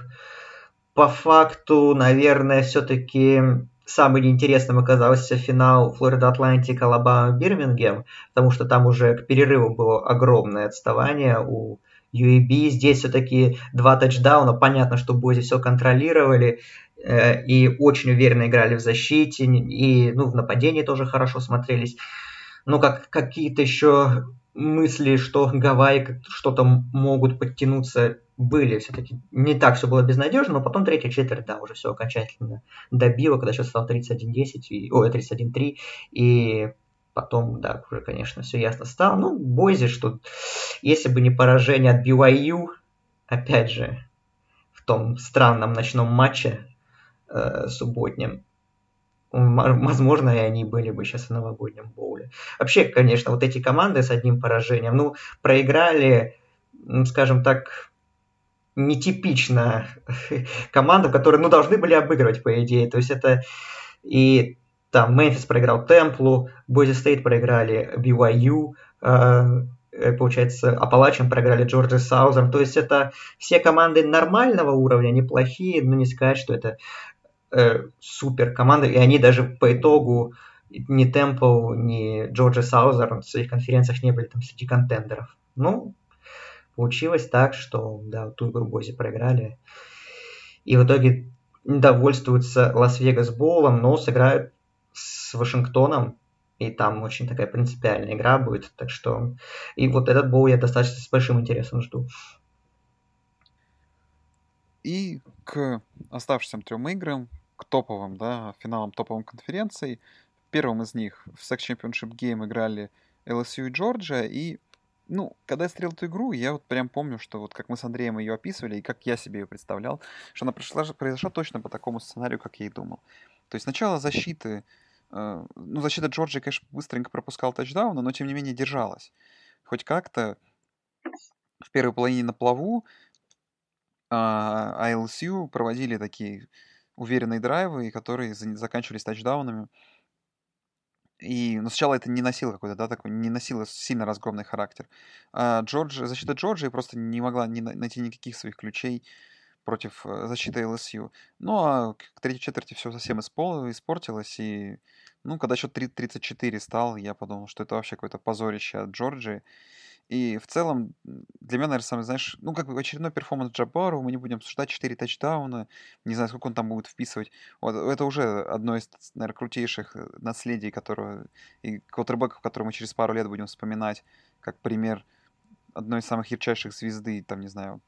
По факту, наверное, все-таки самым интересным оказался финал Флорида Атлантик, Алабама, Бирмингем, потому что там уже к перерыву было огромное отставание у UAB. Здесь все-таки два тачдауна. Понятно, что Бойзи все контролировали э, и очень уверенно играли в защите, и ну, в нападении тоже хорошо смотрелись. Но как какие-то еще мысли, что Гавайи что-то могут подтянуться были все-таки не так все было безнадежно, но потом третья четверть, да, уже все окончательно добило, когда счет стал 31-10, и, ой, 31-3, и потом, да, уже, конечно, все ясно стало. Ну, Бойзи, что если бы не поражение от BYU, опять же, в том странном ночном матче э, субботнем, возможно, и они были бы сейчас в новогоднем боуле. Вообще, конечно, вот эти команды с одним поражением, ну, проиграли, скажем так, нетипичная <laughs> команда, которую, ну, должны были обыгрывать, по идее. То есть это и там Мемфис проиграл Темплу, Бойзи Стейт проиграли BYU, э, э, получается, Аппалачиан проиграли Джорджии Саузерн. То есть это все команды нормального уровня, неплохие, но не сказать, что это э, супер команды. И они даже по итогу ни Темпл, ни Джорджия Саузерн в своих конференциях не были там среди contender ов. Ну, Получилось так, что да, ту игру Бойзи проиграли. И в итоге довольствуются Лас-Вегас Боулом, но сыграют с Вашингтоном. И там очень такая принципиальная игра будет. Так что... И вот этот боул я достаточно с большим интересом жду. И к оставшимся трем играм, к топовым, да, финалам топовым конференций. Первым из них в Sex Championship Game играли LSU и Джорджия, и ну, когда я смотрел эту игру, я вот прям помню, что вот как мы с Андреем ее описывали, и как я себе ее представлял, что она пришла, произошла точно по такому сценарию, как я и думал. То есть сначала защиты, э, ну, защита Джорджии, конечно, быстренько пропускал тачдауны, но тем не менее держалась. Хоть как-то в первой половине на плаву а LSU проводили такие уверенные драйвы, которые заканчивались тачдаунами. И, но сначала это не носило какой-то, да, такой, не носило сильно разгромный характер. А Джордж, защита Джорджии просто не могла не найти никаких своих ключей против э, защиты ЛСЮ. Ну, а к третьей четверти все совсем испортилось, и, ну, когда счет 34 стал, я подумал, что это вообще какое-то позорище от Джорджии. И в целом, для меня, наверное, самый, знаешь, ну, как бы очередной перформанс Джабару, мы не будем обсуждать 4 тачдауна, не знаю, сколько он там будет вписывать. Вот, это уже одно из, наверное, крутейших э, наследий, которое, и квотербеков, которые мы через пару лет будем вспоминать, как пример одной из самых ярчайших звезды, там, не знаю,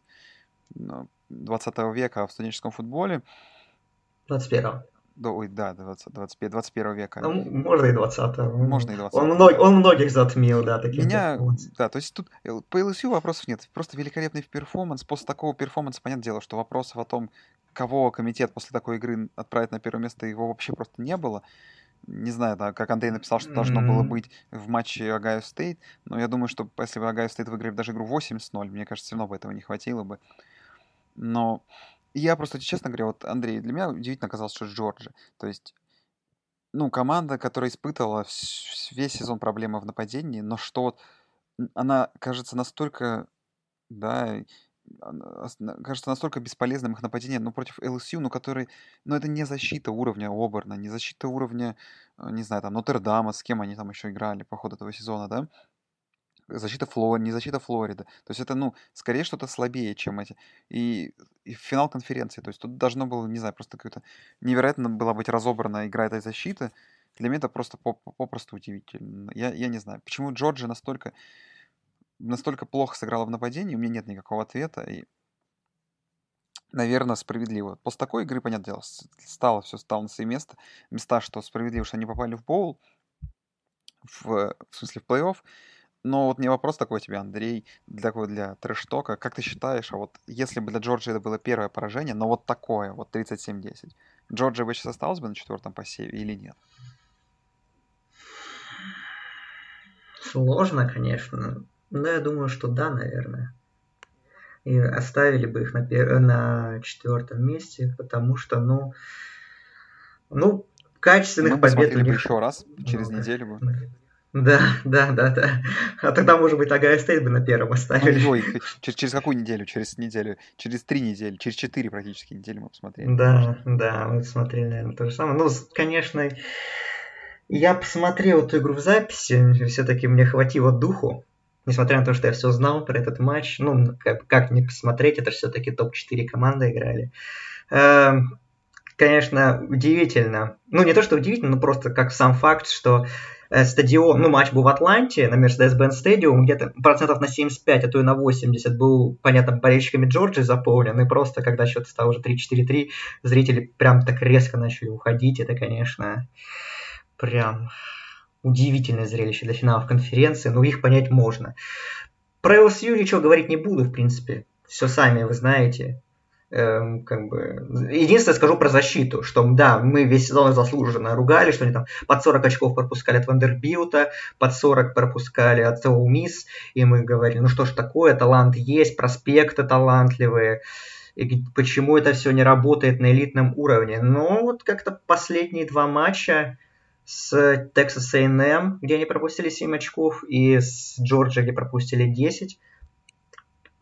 20 ну, века в студенческом футболе. 21 да, ой, да, 20, 20, 21 века. Ну, можно и 20 Можно и 20 он, мног, он многих затмил, да, таким Меня, да, то есть тут э, по LSU вопросов нет. Просто великолепный перформанс. После такого перформанса, понятное дело, что вопросов о том, кого комитет после такой игры отправит на первое место, его вообще просто не было. Не знаю, да, как Андрей написал, что должно mm-hmm. было быть в матче Огайо Стейт, но я думаю, что если бы Огайо Стейт выиграли даже игру 8-0, мне кажется, все равно бы этого не хватило бы. Но я просто, честно говоря, вот, Андрей, для меня удивительно оказалось, что Джорджия. То есть, ну, команда, которая испытывала весь сезон проблемы в нападении, но что вот она кажется настолько, да, кажется настолько бесполезным их нападение, ну, против ЛСЮ, ну, который, ну, это не защита уровня Оберна, не защита уровня, э, не знаю, там, Нотр-Дама, с кем они там еще играли по ходу этого сезона, да, защита Флор, не защита Флориды. То есть это, ну, скорее что-то слабее, чем эти. И, и финал конференции. То есть тут должно было, не знаю, просто какое-то невероятно была быть разобрана игра этой защиты. Для меня это просто попросту удивительно. Я, я не знаю, почему Джорджи настолько, настолько плохо сыграла в нападении, у меня нет никакого ответа. И, наверное, справедливо. После такой игры, понятное дело, стало все стало на свои места. Места, что справедливо, что они попали в боул, в, в смысле в плей-офф. Но вот мне вопрос такой тебе, Андрей, для, для трэш-тока. Как ты считаешь, а вот если бы для Джорджии это было первое поражение, но вот такое, вот 37-10, Джорджия бы сейчас осталась бы на четвертом посеве или нет? Сложно, конечно. Но я думаю, что да, наверное. И оставили бы их на, пер... на четвертом месте, потому что, ну, ну, качественных Мы побед у них... еще раз через ну, неделю бы. Да, да, да, да. А тогда, может быть, Огайо Стейт бы на первом оставили. Ой, через, через какую неделю? Через неделю? Через три недели? Через четыре практически недели мы посмотрели. Да, да, мы посмотрели, наверное, то же самое. Ну, конечно, я посмотрел эту игру в записи, все-таки мне хватило духу, несмотря на то, что я все знал про этот матч. Ну, как, как не посмотреть, это все-таки топ-4 команды играли. Конечно, удивительно. Ну, не то, что удивительно, но просто как сам факт, что Э, стадион, ну, матч был в Атланте, на Mercedes-Benz Stadium, где-то процентов на 75, а то и на 80 был, понятно, болельщиками Джорджии заполнен, и просто, когда счет стал уже 3-4-3, зрители прям так резко начали уходить, это, конечно, прям удивительное зрелище для финалов конференции, но их понять можно. Про LSU ничего говорить не буду, в принципе, все сами вы знаете. Эм, как бы... Единственное скажу про защиту, что да, мы весь сезон заслуженно ругали, что они там под 40 очков пропускали от Вандербилта, под 40 пропускали от Соу Мисс, и мы говорили, ну что ж такое, талант есть, проспекты талантливые, и почему это все не работает на элитном уровне. Но вот как-то последние два матча с Texas A&M, где они пропустили 7 очков, и с Джорджией, где пропустили 10,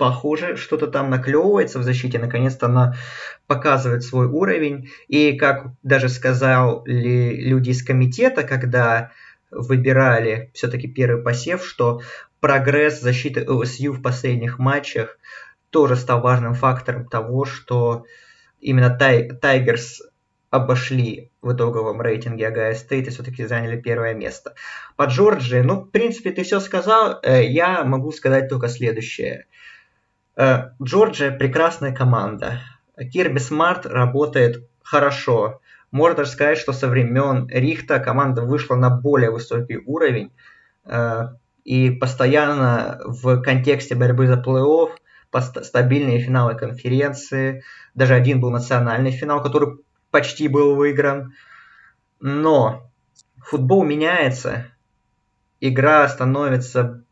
похоже, что-то там наклевывается в защите, наконец-то она показывает свой уровень. И как даже сказали люди из комитета, когда выбирали все-таки первый посев, что прогресс защиты LSU в последних матчах тоже стал важным фактором того, что именно тай, Тайгерс обошли в итоговом рейтинге Огайо Стейт и все-таки заняли первое место. По Джорджии, ну, в принципе, ты все сказал, э, я могу сказать только следующее – Джорджия прекрасная команда. Кирби Смарт работает хорошо. Можно даже сказать, что со времен Рихта команда вышла на более высокий уровень э, и постоянно в контексте борьбы за плей-офф, стабильные финалы конференции, даже один был национальный финал, который почти был выигран. Но футбол меняется, игра становится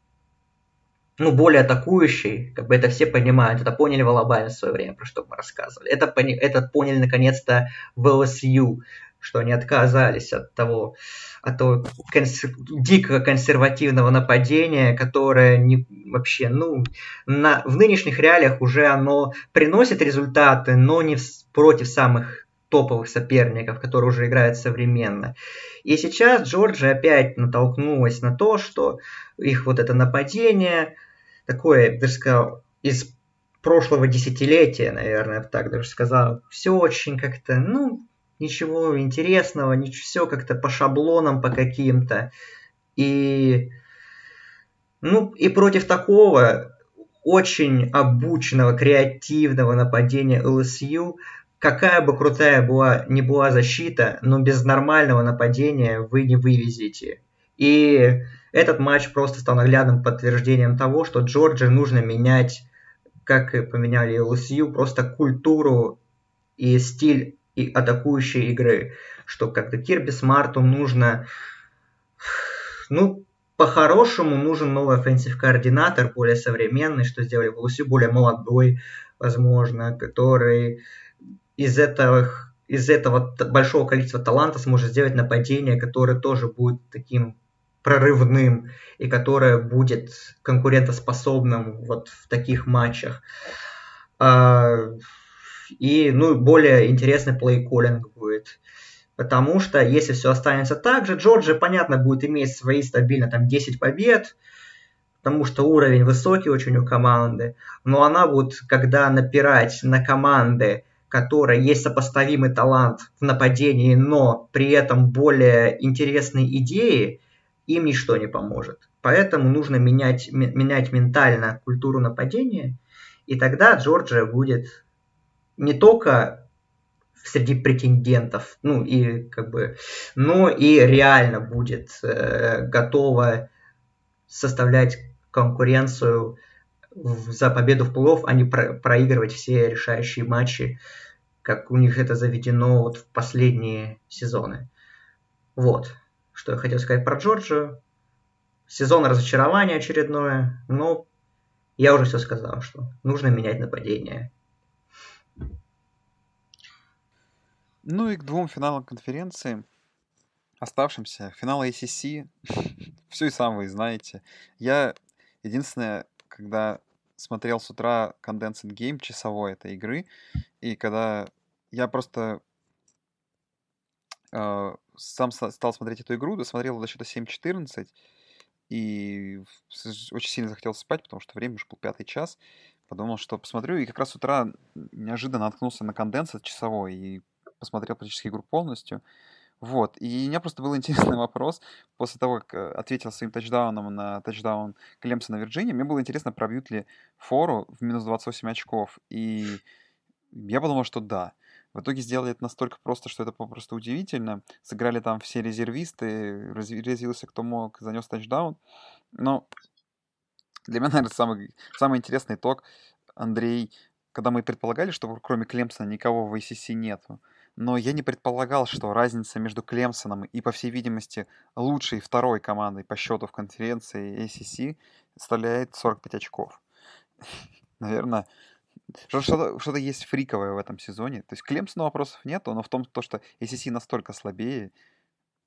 ну, более атакующий, как бы это все понимают, это поняли в Алабаме в свое время, про что мы рассказывали. Это, это поняли наконец-то в ЛСЮ. что они отказались от того, от того консер... дикого консервативного нападения, которое не, вообще, ну, на, в нынешних реалиях уже оно приносит результаты, но не в, против самых топовых соперников, которые уже играют современно. И сейчас Джорджия опять натолкнулась на то, что их вот это нападение, такое, даже сказал, из прошлого десятилетия, наверное, так даже сказал, все очень как-то, ну, ничего интересного, ничего, все как-то по шаблонам, по каким-то. И, ну, и против такого очень обученного, креативного нападения ЛСЮ, какая бы крутая была, не была защита, но без нормального нападения вы не вывезете. И этот матч просто стал наглядным подтверждением того, что Джорджи нужно менять, как поменяли ЛСЮ, просто культуру и стиль и атакующей игры. Что как-то Кирби Смарту нужно... Ну, по-хорошему нужен новый offensive coordinator, более современный, что сделали в более молодой, возможно, который из этого, из этого большого количества таланта сможет сделать нападение, которое тоже будет таким прорывным и которое будет конкурентоспособным вот в таких матчах. А, и ну, более интересный плей-коллинг будет. Потому что если все останется так же, Джорджия, понятно, будет иметь свои стабильно там 10 побед, потому что уровень высокий очень у команды, но она будет, когда напирать на команды, которая есть сопоставимый талант в нападении, но при этом более интересные идеи, им ничто не поможет. Поэтому нужно менять, менять ментально культуру нападения, и тогда Джорджия будет не только среди претендентов, ну и как бы, но и реально будет э, готова составлять конкуренцию в, за победу в плей а не про, проигрывать все решающие матчи, как у них это заведено вот в последние сезоны. Вот что я хотел сказать про Джорджию. Сезон разочарования очередное, но я уже все сказал, что нужно менять нападение. Ну и к двум финалам конференции, оставшимся, финал ACC, <laughs> все и сам вы знаете. Я единственное, когда смотрел с утра Condensed Game часовой этой игры, и когда я просто э, сам стал смотреть эту игру, досмотрел до счета 7-14, и очень сильно захотел спать, потому что время уже был пятый час. Подумал, что посмотрю, и как раз с утра неожиданно наткнулся на конденсат часовой и посмотрел практически игру полностью. Вот, и у меня просто был <laughs> интересный вопрос. После того, как э, ответил своим тачдауном на тачдаун Клемса на Вирджинии, мне было интересно, пробьют ли фору в минус 28 очков. И я подумал, что да. В итоге сделали это настолько просто, что это попросту удивительно. Сыграли там все резервисты, развился кто мог, занес тачдаун. Но для меня, наверное, самый, самый интересный итог, Андрей, когда мы предполагали, что кроме Клемсона никого в ACC нету, но я не предполагал, что разница между Клемсоном и, по всей видимости, лучшей второй командой по счету в конференции ACC составляет 45 очков. <laughs> Наверное, что-то, что-то есть фриковое в этом сезоне. То есть Клемсону вопросов нет, но в том, то, что ACC настолько слабее,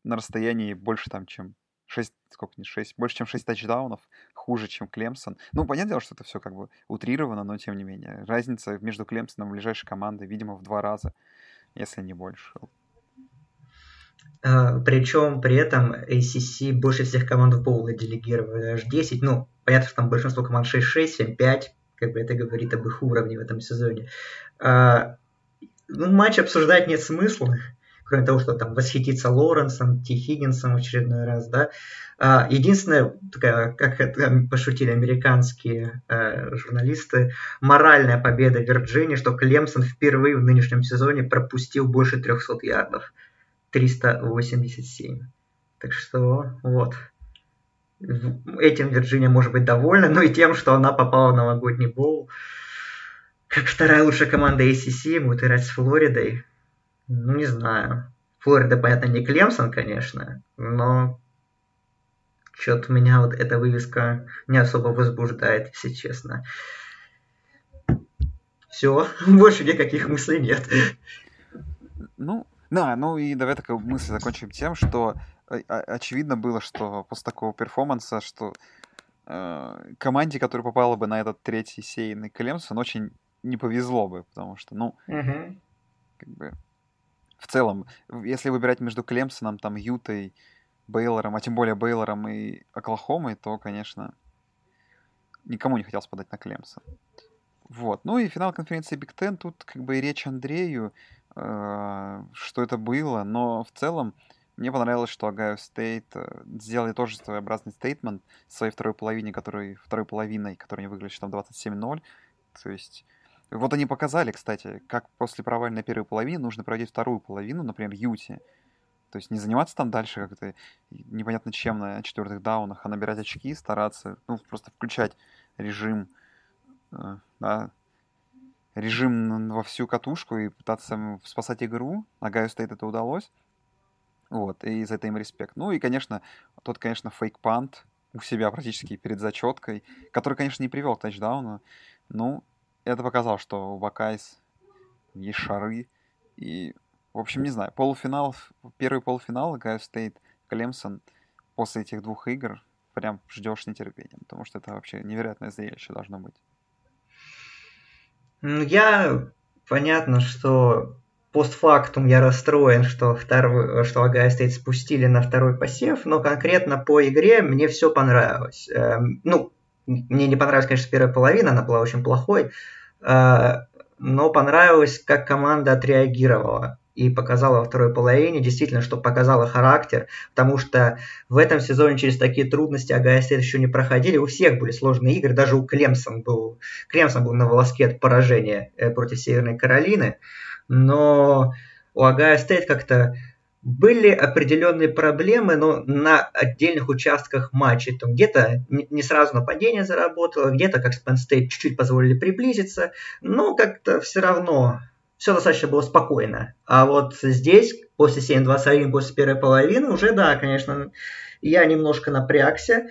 на расстоянии больше там, чем 6, сколько не 6, больше, чем 6 тачдаунов, хуже, чем Клемсон. Ну, понятное дело, что это все как бы утрировано, но тем не менее. Разница между Клемсоном и ближайшей командой, видимо, в два раза, если не больше. А, причем при этом ACC больше всех команд в боулы делегировали, аж 10. Ну, понятно, что там большинство команд 6-6, 7-5, как бы это говорит об их уровне в этом сезоне. А, ну, матч обсуждать нет смысла, кроме того, что там восхититься Лоренсом, Ти Хиггинсом в очередной раз, да. А, единственное, такая, как это пошутили американские э, журналисты, моральная победа Вирджинии, что Клемсон впервые в нынешнем сезоне пропустил больше 300 ярдов. 387. Так что вот этим Вирджиния может быть довольна, но и тем, что она попала в новогодний боул. Как вторая лучшая команда ACC будет играть с Флоридой. Ну, не знаю. Флорида, понятно, не Клемсон, конечно, но что-то меня вот эта вывеска не особо возбуждает, если честно. Все, <laughs> больше никаких мыслей нет. Ну, Да, ну и давай такую мысль закончим тем, что очевидно было, что после такого перформанса, что э, команде, которая попала бы на этот третий сейный Клемсон, очень не повезло бы, потому что, ну, угу. как бы в целом, если выбирать между Клемсоном, там, Ютой, Бейлором, а тем более Бейлором и Оклахомой, то, конечно, никому не хотелось подать на Клемсон. Вот. Ну и финал конференции Биг Ten, тут как бы и речь Андрею, э, что это было, но в целом мне понравилось, что Огайо Стейт э, сделали тоже своеобразный statement своей второй половине, который, второй половиной, которая не выиграли там 27-0. То есть вот они показали, кстати, как после провальной первой половины нужно проводить вторую половину, например, Юте. То есть не заниматься там дальше как-то непонятно чем на четвертых даунах, а набирать очки, стараться, ну, просто включать режим, э, да, режим во всю катушку и пытаться спасать игру. Огайо Стейт это удалось. Вот, и за это им респект. Ну и, конечно, тот, конечно, fake punt у себя практически перед зачеткой, который, конечно, не привел к тачдауну. Ну, это показало, что у Бакайз есть шары. И, в общем, не знаю, полуфинал, первый полуфинал Огайо Стейт, Клемсон после этих двух игр прям ждешь нетерпением, потому что это вообще невероятное зрелище должно быть. Ну, я понятно, что постфактум я расстроен, что, второй, что Огайо Стейт спустили на второй посев, но конкретно по игре мне все понравилось. Эм, ну, мне не понравилась, конечно, первая половина, она была очень плохой, э, но понравилось, как команда отреагировала и показала во второй половине, действительно, что показала характер, потому что в этом сезоне через такие трудности Огайо еще не проходили, у всех были сложные игры, даже у Клемсон был, Клемсон был на волоске от поражения э, против Северной Каролины, но у Огайо Стейт как-то были определенные проблемы, но на отдельных участках матча. Там где-то не сразу нападение заработало, где-то, как с Пенн Стейт, чуть-чуть позволили приблизиться, но как-то все равно все достаточно было спокойно. А вот здесь, после 7-21, после первой половины, уже, да, конечно, я немножко напрягся.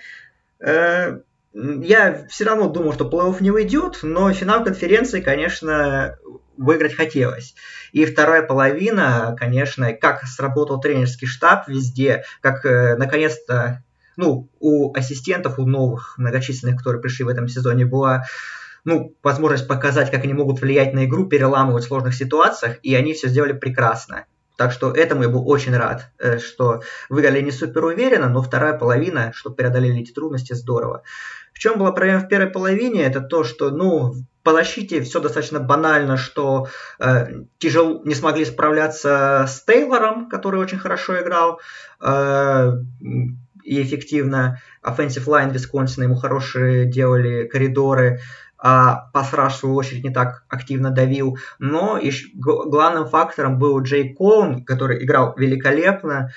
Я все равно думал, что плей-офф не уйдет, но финал конференции, конечно, выиграть хотелось. И вторая половина, конечно, как сработал тренерский штаб везде, как э, наконец-то ну, у ассистентов, у новых многочисленных, которые пришли в этом сезоне, была ну, возможность показать, как они могут влиять на игру, переламывать в сложных ситуациях, и они все сделали прекрасно. Так что этому я был очень рад, э, что выиграли не супер уверенно, но вторая половина, что преодолели эти трудности, здорово. В чем была проблема в первой половине, это то, что, ну, по защите все достаточно банально, что э, тяжело не смогли справляться с Тейлором, который очень хорошо играл э, и эффективно. Offensive line Висконсина ему хорошие делали коридоры, а пасраж, в свою очередь, не так активно давил. Но главным фактором был Джек Коун, который играл великолепно.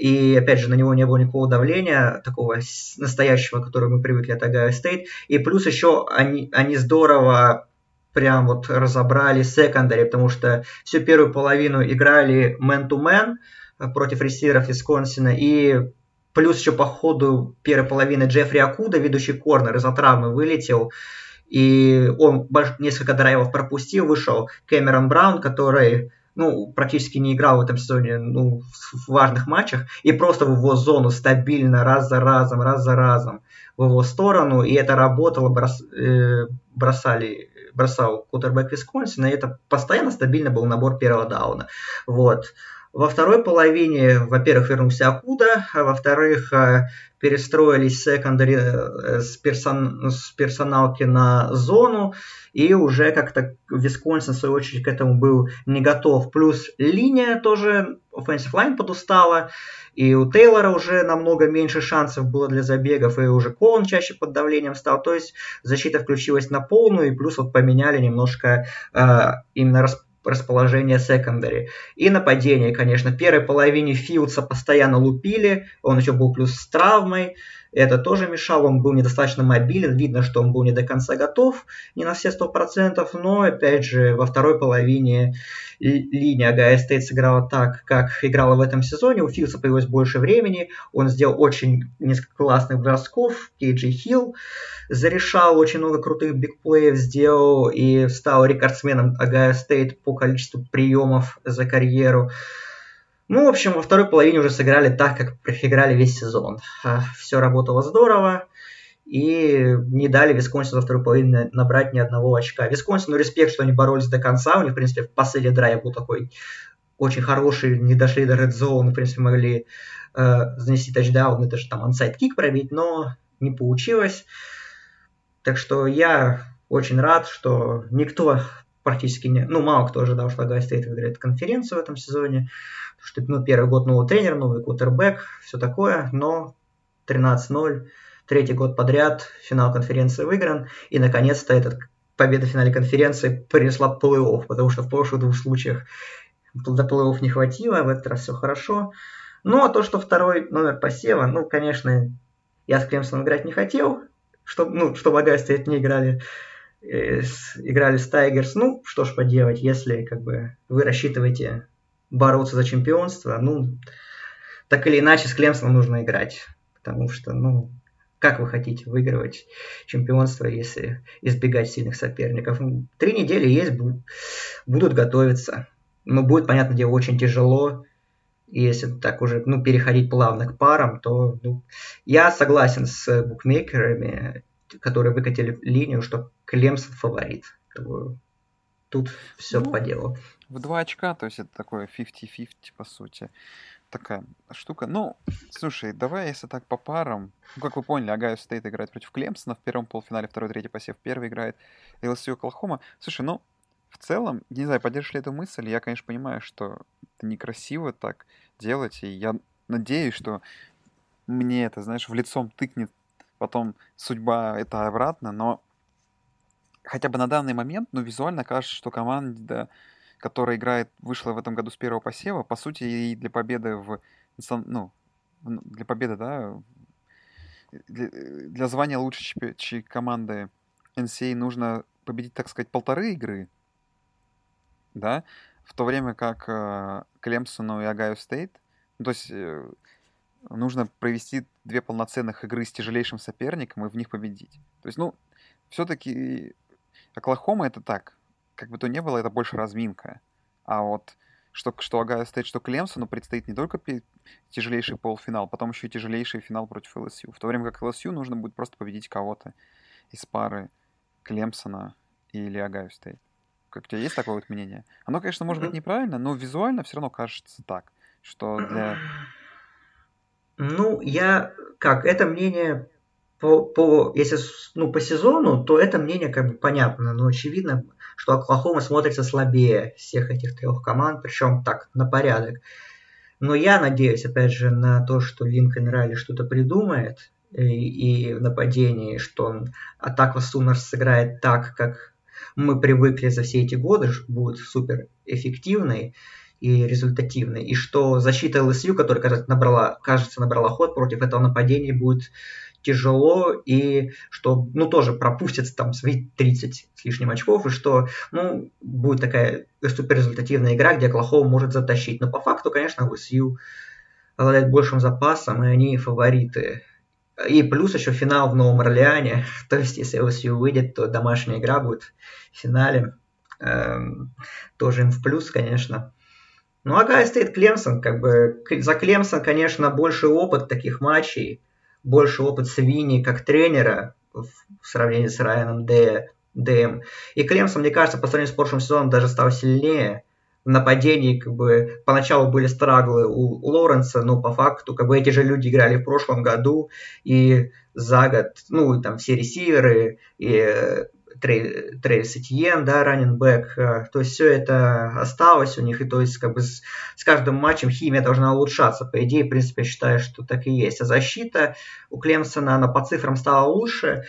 И, опять же, на него не было никакого давления, такого настоящего, которое мы привыкли от Огайо Стейт. И плюс еще они, они здорово прям вот разобрали secondary, потому что всю первую половину играли man-to-man против ресиверов Висконсина, и плюс еще по ходу первой половины Джеффри Окуда, ведущий корнер, из-за травмы вылетел, и он несколько драйвов пропустил, вышел Кэмерон Браун, который ну, практически не играл в этом сезоне ну, в важных матчах, и просто в его зону стабильно раз за разом, раз за разом в его сторону, и это работало, брос, э, бросали, бросал кутербэк Висконсина, и это постоянно стабильно был набор первого дауна. Вот. Во второй половине, во-первых, вернулся Акуда, а во-вторых, э, перестроились секондари э, с, персон, с персоналки на зону, и уже как-то Висконсин, в свою очередь, к этому был не готов. Плюс линия тоже, offensive line подустала, и у Тейлора уже намного меньше шансов было для забегов, и уже Коун чаще под давлением стал. То есть защита включилась на полную, и плюс вот поменяли немножко э, именно расп расположение секондари. И нападение, конечно. В первой половине Филдса постоянно лупили, он еще был плюс с травмой, это тоже мешало, он был недостаточно мобилен, видно, что он был не до конца готов, не на все сто процентов, но, опять же, во второй половине линия Огайо Стейт сыграла так, как играла в этом сезоне, у Филдса появилось больше времени, он сделал очень несколько классных бросков, Кей Джей Хилл зарешал, очень много крутых big play ев сделал и стал рекордсменом Огайо Стейт по количеству приемов за карьеру. Ну, в общем, во второй половине уже сыграли так, как играли весь сезон. Все работало здорово, и не дали Висконсину во второй половине набрать ни одного очка. Висконсину респект, что они боролись до конца. У них, в принципе, в последний драйв был такой очень хороший, не дошли до red zone, в принципе, могли э, занести тачдаун, это же там ансайд кик пробить, но не получилось. Так что я очень рад, что никто практически не... Ну, мало кто ожидал, что Агай Стейт выиграет конференцию в этом сезоне. Что, ну, первый год новый тренер, новый кутербэк, все такое, но 13-0, третий год подряд, финал конференции выигран, и, наконец-то, этот победа в финале конференции принесла плей-офф, потому что в прошлых двух случаях до плей-офф не хватило, в этот раз все хорошо. Ну, а то, что второй номер посева, ну, конечно, я с Клемсоном играть не хотел, чтобы, ну, чтобы Агай Стейт не играли Э, играли с Тайгерс. Ну, что ж поделать, если как бы вы рассчитываете бороться за чемпионство, ну, так или иначе с Клемсоном нужно играть. Потому что, ну, как вы хотите выигрывать чемпионство, если избегать сильных соперников? Три недели есть, будут готовиться. Но будет, понятное дело, очень тяжело. И если так уже ну, переходить плавно к парам, то ну, я согласен с букмекерами которые выкатили линию, что Клемсон фаворит. Тут все ну, по делу. В два очка, то есть это такое 50-50 по сути. Такая штука. Ну, слушай, давай, если так по парам. Ну, как вы поняли, Огайо Стейт играет против Клемсона в первом полуфинале, второй, третий посев, первый играет LSU Оклахома. Слушай, ну, в целом, не знаю, поддержишь ли эту мысль, я, конечно, понимаю, что это некрасиво так делать, и я надеюсь, что мне это, знаешь, в лицом тыкнет потом судьба это обратно, но хотя бы на данный момент, ну, визуально кажется, что команда, которая играет, вышла в этом году с первого посева, по сути, и для победы в, ну, для победы, да, для, для звания лучшей команды NCAA нужно победить, так сказать, полторы игры, да, в то время как э, Клемсону и Огайо Стейт, ну, то есть э, нужно провести две полноценных игры с тяжелейшим соперником и в них победить. То есть, ну, все-таки Оклахома это так. Как бы то ни было, это больше разминка. А вот что, что Огайо Стейт, что Клемсону предстоит не только тяжелейший полуфинал, потом еще и тяжелейший финал против LSU. В то время как LSU нужно будет просто победить кого-то из пары Клемсона или Огайо Стейт. Как у тебя есть такое вот мнение? Оно, конечно, может быть неправильно, но визуально все равно кажется так, что для ну, я как, это мнение по, по если ну, по сезону, то это мнение как бы понятно, но очевидно, что Оклахома смотрится слабее всех этих трех команд, причем так, на порядок. Но я надеюсь, опять же, на то, что Линкольн Райли что-то придумает и, и в нападении, что он атака Сунерс сыграет так, как мы привыкли за все эти годы, будет супер эффективной и результативной, и что защита ЛСЮ, которая, кажется, набрала, кажется, набрала ход против этого нападения, будет тяжело, и что, ну, тоже пропустят там свои 30 с лишним очков, и что, ну, будет такая суперрезультативная игра, где Оклахома может затащить. Но по факту, конечно, ЛСЮ обладает большим запасом, и они фавориты. И плюс еще финал в Новом Орлеане, <laughs> то есть если ЛСЮ выйдет, то домашняя игра будет в финале. Эм, тоже им в плюс, конечно. Ну, а Гай стоит Клемсон, как бы за Клемсон, конечно, больше опыт таких матчей, больше опыт Свини как тренера в сравнении с Райаном Д, ДМ. И Клемсон, мне кажется, по сравнению с прошлым сезоном даже стал сильнее. В нападении, как бы, поначалу были страглы у Лоренса, но по факту, как бы, эти же люди играли в прошлом году, и за год, ну, там, все ресиверы, и Трейвис Этьен, да, раненбэк, то есть все это осталось у них, и то есть как бы с, с каждым матчем химия должна улучшаться. По идее, в принципе, я считаю, что так и есть. А защита у Клемсона, она по цифрам стала лучше.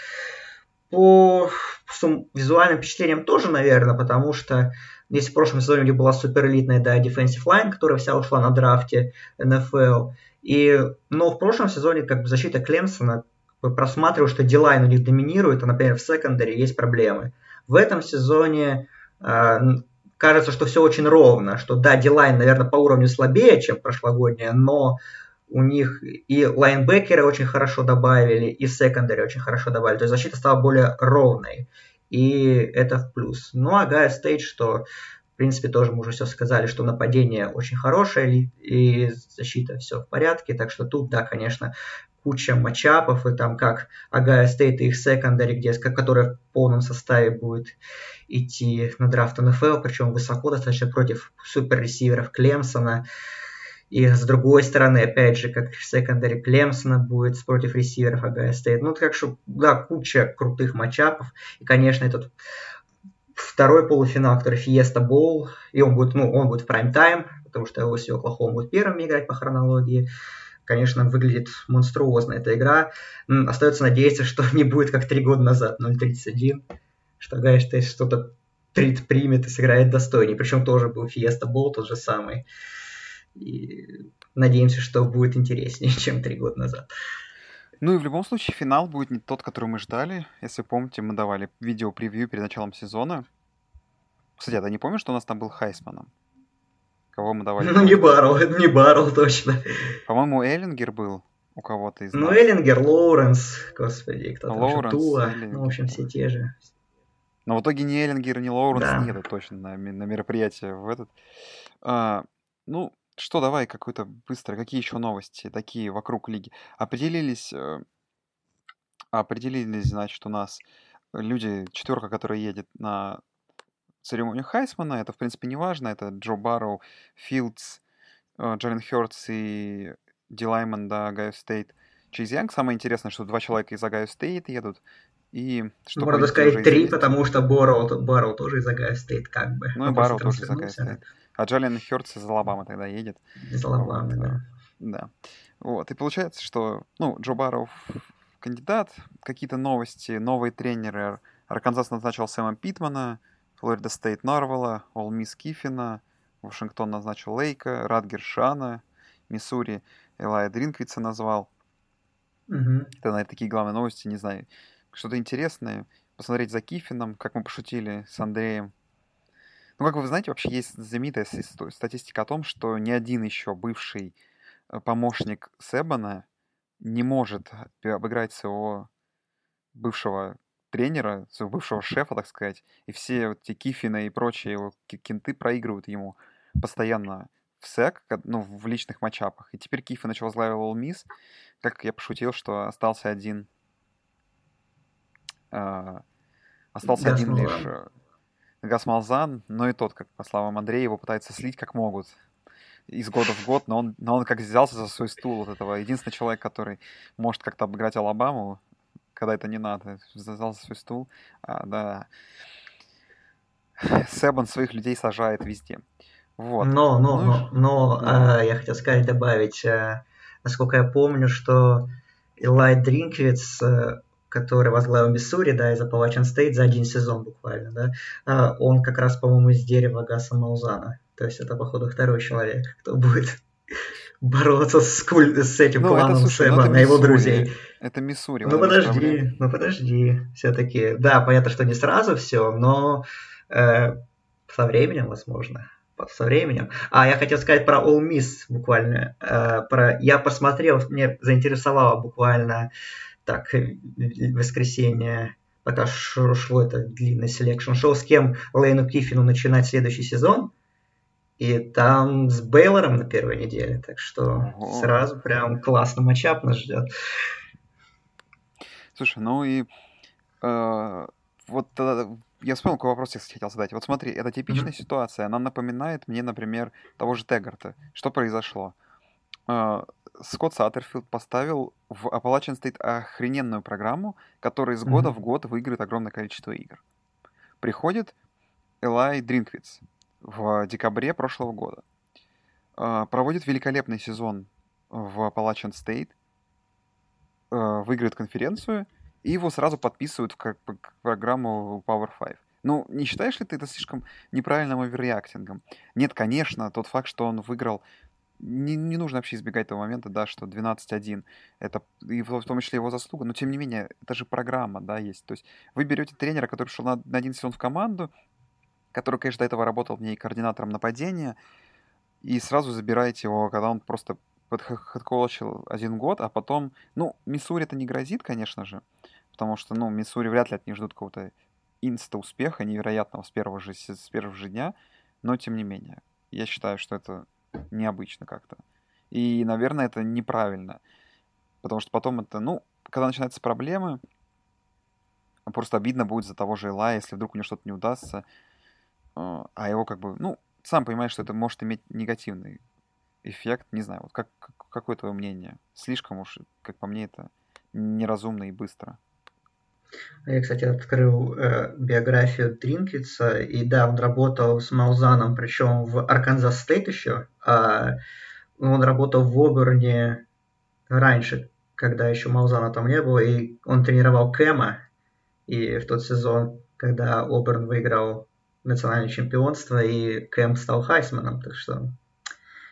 По сум, визуальным впечатлениям тоже, наверное, потому что если в прошлом сезоне у них была суперэлитная, да, defensive line, которая вся ушла на драфте NFL, и, но в прошлом сезоне как бы защита Клемсона просматривал, что D-line у них доминирует, а, например, в secondary есть проблемы. В этом сезоне э, кажется, что все очень ровно, что да, D-line, наверное, по уровню слабее, чем прошлогодняя, но у них и лайнбекеры очень хорошо добавили, и secondary очень хорошо добавили. То есть защита стала более ровной. И это в плюс. Ну а Огайо Стейт, что в принципе, тоже мы уже все сказали, что нападение очень хорошее, и защита все в порядке, так что тут, да, конечно, куча matchup ов, и там как Огайо Стейт и их secondary, где, которая в полном составе будет идти на драфт НФЛ, причем высоко достаточно против суперресиверов Клемсона. И с другой стороны, опять же, как secondary Клемсона будет против ресиверов Огайо Стейт. Ну, так что, да, куча крутых matchup ов. И, конечно, этот второй полуфинал, который Фиеста Боул, и он будет, ну, он будет в прайм-тайм, потому что LSU Оклахома будет первым играть по хронологии. Конечно, выглядит монструозно эта игра. Остается надеяться, что <laughs> не будет как три года назад, 0.31, что Гайш что-то трит примет и сыграет достойнее. Причем тоже был Фиеста Бол, тот же самый. И надеемся, что будет интереснее, <laughs> чем три года назад. Ну и в любом случае финал будет не тот, который мы ждали. Если помните, мы давали видео-превью перед началом сезона. Кстати, а ты не помнишь, что у нас там был Хайсманом? Кого мы давали? Ну, не Баррел, это не Баррел, точно. По-моему, Эллингер был у кого-то из ну, нас. Ну, Эллингер, Лоуренс, господи, кто там Лоуренс, Тула, ну, в общем, все те же. Но в итоге ни Эллингер, ни Лоуренс да. нету точно на, на мероприятии в этот. А, ну, что, давай какой-то быстро, какие еще новости такие вокруг лиги? Определились, э, определились, значит, у нас люди, четверка, которая едет на церемонию Хайсмана. Это, в принципе, не важно. Это Джо Барроу, Филдс, э, Джален Хёртс и D-lineman, да, Огайо Стейт. Чейз Янг. Самое интересное, что два человека из Огайо Стейт едут. И что Можно сказать три, потому что Барроу, Барроу тоже из Огайо Стейт, как бы. Ну и Барроу тоже из Огайо Стейт. А Джален Хёртс из Алабамы тогда едет. Из Алабамы, вот, да. Да. Вот. И получается, что, ну, Джо Барроу кандидат, какие-то новости, новые тренеры. Арканзас назначил Сэма Питмана, Флорида Стейт Норвелла, Ол Мисс Кифина, Вашингтон назначил Лейка, Ратгерс Шиано, Миссури Элая Дринквица назвал. Угу. Это, наверное, такие главные новости, не знаю. Что-то интересное. Посмотреть за Кифином, как мы пошутили с Андреем. Ну, как вы знаете, вообще есть знаменитая статистика о том, что ни один еще бывший э, помощник Себана не может обыграть своего бывшего тренера, своего бывшего шефа, так сказать, и все вот эти Кифина и прочие его кенты проигрывают ему постоянно в сек, ну, в личных матчапах. И теперь Кифи начал возглавил Miss. Как я пошутил, что остался один... Э, остался Гас один лишь э, Гас Малзан, но и тот, как по словам Андрея, его пытаются слить как могут из года в год, но он, но он как взялся за свой стул вот этого. Единственный человек, который может как-то обыграть Алабаму, когда это не надо. Зазал свой стул. А, да. Себан своих людей сажает везде. Вот. Но, но, ну, но, но да. э, я хотел сказать, добавить, э, насколько я помню, что Элай Дринквиц, э, который возглавил Миссури, да, из Appalachian Стейт за один сезон буквально, да, э, он как раз, по-моему, из дерева Гаса Маузана. То есть это, походу, второй человек, кто будет <laughs> бороться с, куль... с этим ну, планом это, слушай, Сэма ну, на его друзей. Это Миссури. Ну подожди, ну подожди. Все-таки, да, понятно, что не сразу все, но э, со временем, возможно. Со временем. А я хотел сказать про All Miss буквально. Э, про... Я посмотрел, мне заинтересовало буквально так, воскресенье, пока шло это длинное selection show, с кем Лейну Кифину начинать следующий сезон. И там с Бейлором на первой неделе. Так что Ого. сразу прям классно matchup нас ждет. Слушай, ну и э, вот э, я вспомнил, какой вопрос я хотел задать. Вот смотри, это типичная mm-hmm. ситуация. Она напоминает мне, например, того же Теггарта. Что произошло? Э, Скотт Саттерфилд поставил в Appalachian State охрененную программу, которая из года mm-hmm. в год выиграет огромное количество игр. Приходит Элай Дринквиц, в декабре прошлого года. А, проводит великолепный сезон в Appalachian State, выиграет конференцию, и его сразу подписывают в как, программу Power 5. Ну, не считаешь ли ты это слишком неправильным оверреактингом? Нет, конечно, тот факт, что он выиграл не, не нужно вообще избегать того момента, да, что 12-1 это и в, в том числе его заслуга, но тем не менее, это же программа, да, есть. То есть вы берете тренера, который пришел на, на один сезон в команду, который, конечно, до этого работал в ней координатором нападения, и сразу забираете его, когда он просто подхолочил один год, а потом, ну, Миссури это не грозит, конечно же, потому что, ну, Миссури вряд ли от них ждут какого-то инста-успеха невероятного с первого же, с первого же дня, но тем не менее, я считаю, что это необычно как-то. И, наверное, это неправильно. Потому что потом это, ну, когда начинаются проблемы, просто обидно будет за того же Илая, если вдруг у него что-то не удастся, а, а его как бы, ну, сам понимаешь, что это может иметь негативный эффект, не знаю, вот как, как, какое твое мнение? Слишком уж, как по мне, это неразумно и быстро. Я, кстати, открыл э, биографию Дринквица, и да, он работал с Малзаном, причем в Арканзас Стейт еще, а он работал в Оберне раньше, когда еще Малзана там не было, и он тренировал Кэма, и в тот сезон, когда Оберн выиграл национальное чемпионство, и Кэм стал Хайсманом, так что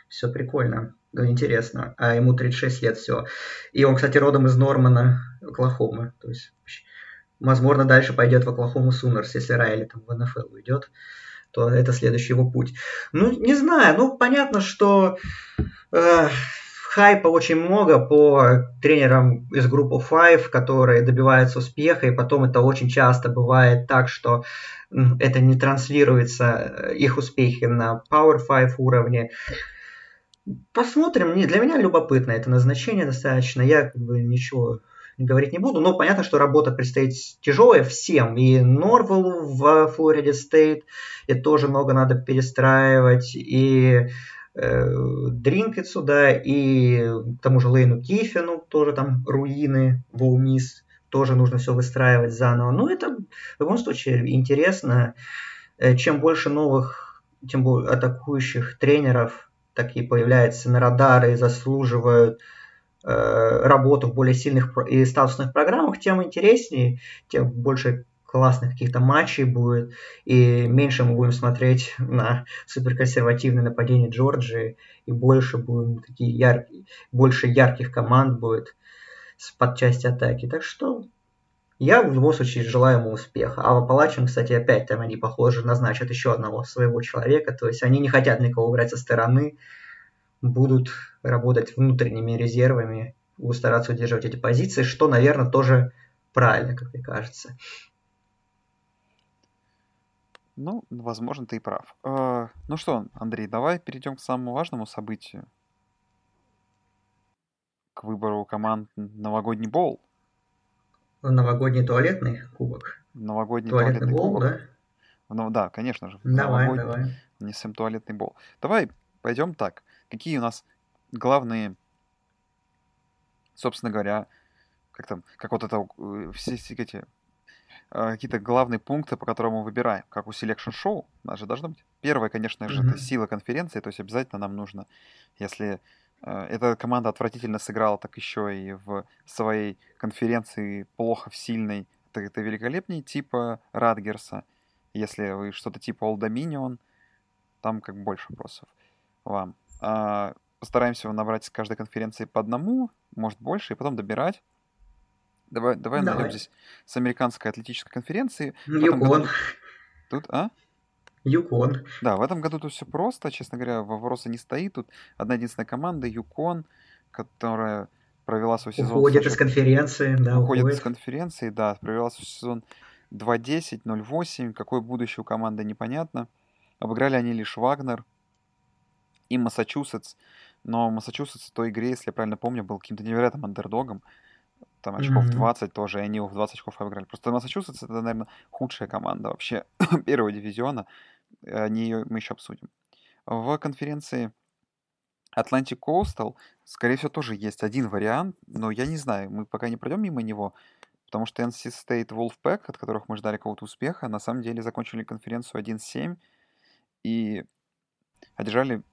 все прикольно, ну, интересно. А ему 36 лет все. И он, кстати, родом из Нормана, Оклахомы. То есть, возможно, дальше пойдет в Оклахому Сунерс, если Райли там в НФЛ уйдет то это следующий его путь. Ну, не знаю, ну, понятно, что э, хайпа очень много по тренерам из группы Five, которые добиваются успеха, и потом это очень часто бывает так, что это не транслируется, э, их успехи на Power Five уровне. Посмотрим. Для меня любопытно это назначение достаточно. Я как бы ничего говорить не буду, но понятно, что работа предстоит тяжелая всем. И Норвелу в Флориде Стейт, и тоже много надо перестраивать, и э, Дринкетсу, да, и к тому же Лейну Кифину тоже там руины, Волмис, тоже нужно все выстраивать заново. Но это в любом случае интересно. Э, чем больше новых, тем более атакующих тренеров, такие появляются на радары и заслуживают э, работу в более сильных и статусных программах, тем интереснее, тем больше классных каких-то матчей будет, и меньше мы будем смотреть на суперконсервативное нападение Джорджии, и больше будем такие яркие, больше ярких команд будет под части атаки. Так что я в любом случае желаю ему успеха. А в Апалачем, кстати, опять там они, похоже, назначат еще одного своего человека. То есть они не хотят никого брать со стороны, будут работать внутренними резервами, будут стараться удерживать эти позиции, что, наверное, тоже правильно, как мне кажется. Ну, возможно, ты и прав. Э, ну что, Андрей, давай перейдем к самому важному событию. К выбору команд новогодний боул. Новогодний туалетный кубок. Новогодний туалетный, туалетный бол, кубок. да? Ну да, конечно же. Давай, Новогодний. давай. Несем туалетный бол. Давай пойдем так. Какие у нас главные, собственно говоря, как там, как вот это, э, все эти а, какие-то главные пункты, по которым мы выбираем, как у Selection Show, у нас же должно быть. Первое, конечно же, mm-hmm. это сила конференции, то есть обязательно нам нужно, если Э, эта команда отвратительно сыграла, так еще и в своей конференции плохо в сильной. Так это великолепнее типа Радгерса. Если вы что-то типа Old Dominion, там как больше вопросов вам. А, постараемся набрать с каждой конференции по одному, может больше, и потом добирать. Давай, давай, давай. найдем здесь с американской атлетической конференции. Юкон. Тут, а? Юкон. Да, в этом году тут все просто, честно говоря, вопроса не стоит. Тут одна единственная команда, Юкон, которая провела свой сезон... Уходит из конференции, да, уходит. Уходит из конференции, да, провела свой сезон 2-10, 0-8. Какое будущее у команды, непонятно. Обыграли они лишь Вагнер и Массачусетс. Но Массачусетс в той игре, если я правильно помню, был каким-то невероятным андердогом. Там очков mm-hmm. 20 тоже, и они его в 20 очков обыграли. Просто Массачусетс это, наверное, худшая команда вообще <coughs> первого дивизиона. Они ее мы еще обсудим. В конференции Atlantic Coastal, скорее всего, тоже есть один вариант, но я не знаю, мы пока не пройдем мимо него, потому что NC State Wolfpack, от которых мы ждали какого-то успеха, на самом деле закончили конференцию 1-7 и одержали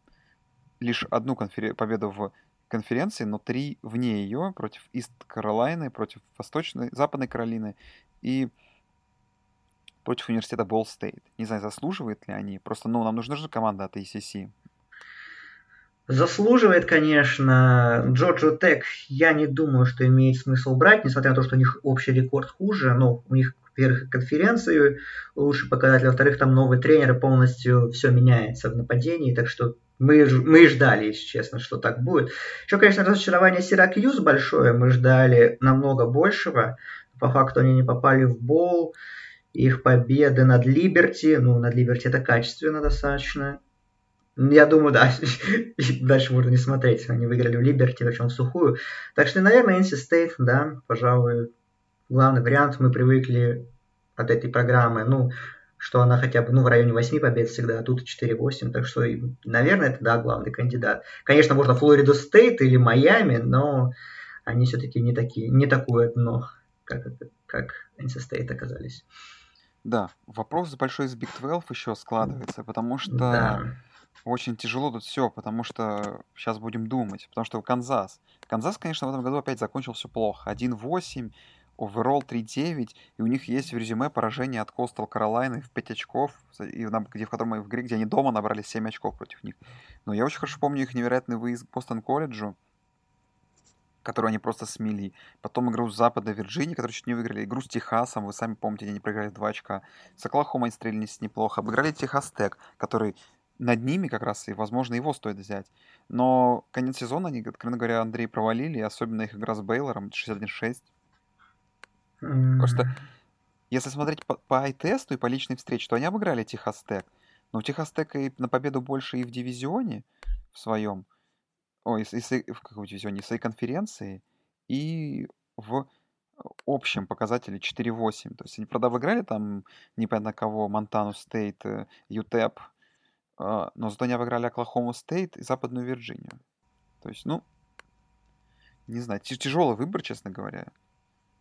лишь одну конфер... победу в конференции, но три вне ее, против Ист Каролайны, против Восточной, Западной Каролины и против университета Болл Стейт. Не знаю, заслуживает ли они. Просто, ну, нам нужна же команда от ACC. Заслуживает, конечно. Джорджио Тек я не думаю, что имеет смысл брать, несмотря на то, что у них общий рекорд хуже. Но у них, во-первых, конференции лучше показатель, во-вторых, там новый тренер, полностью все меняется в нападении, так что мы, мы ждали, если честно, что так будет. Еще, конечно, разочарование Сиракьюз большое. Мы ждали намного большего. По факту они не попали в бол. их победы над Либерти, ну, над Либерти это качественно достаточно. Я думаю, да, <laughs> дальше можно не смотреть. Они выиграли в Либерти, причем в сухую. Так что, наверное, NC State, да, пожалуй, главный вариант. Мы привыкли от этой программы, ну, что она хотя бы ну, в районе 8 побед всегда, а тут 4-8, так что, наверное, это, да, главный кандидат. Конечно, можно Флорида Стейт или Майами, но они все-таки не такие, не такое дно, как, как NC State оказались. Да, вопрос большой из Big 12 еще складывается, потому что да. очень тяжело тут все, потому что сейчас будем думать, потому что Канзас. Канзас, конечно, в этом году опять закончил все плохо. 1-8, оверолл 3-9, и у них есть в резюме поражение от Костел Каролайны в 5 очков, и где, в котором в игре, где они дома набрали 7 очков против них. Но я очень хорошо помню их невероятный выезд к Бостон колледжу, которую они просто смели. Потом игру с Запада Вирджинии, которую чуть не выиграли. Игру с Техасом, вы сами помните, они проиграли 2 очка. С Оклахомой стрелялись неплохо. Обыграли Техас Тек, который над ними как раз, и, возможно, его стоит взять. Но конец сезона они, откровенно говоря, Андрей провалили, особенно их игра с Бейлором, 61-6. Mm. Просто, если смотреть по, по ай-тесту и по личной встрече, то они обыграли Техас Тек. Но у Техас Тека и на победу больше и в дивизионе в своем, ой, и, и, в каком дивизионе, в своей конференции, и в общем показателе 4-8. То есть они, правда, выиграли там непонятно кого, Монтану Стейт, ЮТЭП, но зато они обыграли Оклахому Стейт и Западную Вирджинию. То есть, ну, не знаю, тяжелый выбор, честно говоря.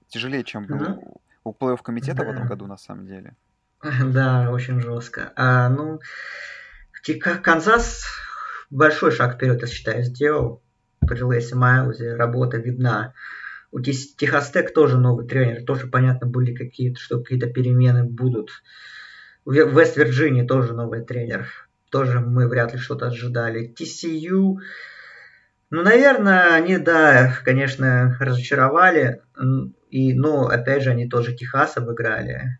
Тяжелее, чем был mm-hmm. у плей-офф комитета да. в этом году, на самом деле. <laughs> Да, очень жестко. А, ну, Канзас большой шаг вперед, я считаю, сделал. При Лейсе Майлзе работа видна. У Техастек тоже новый тренер, тоже понятно были какие-то, что какие-то перемены будут. В Вест-Вирджинии тоже новый тренер. Тоже мы вряд ли что-то ожидали. TCU, ну, наверное, они, да, конечно, разочаровали. И, ну, опять же, они тоже Техас обыграли.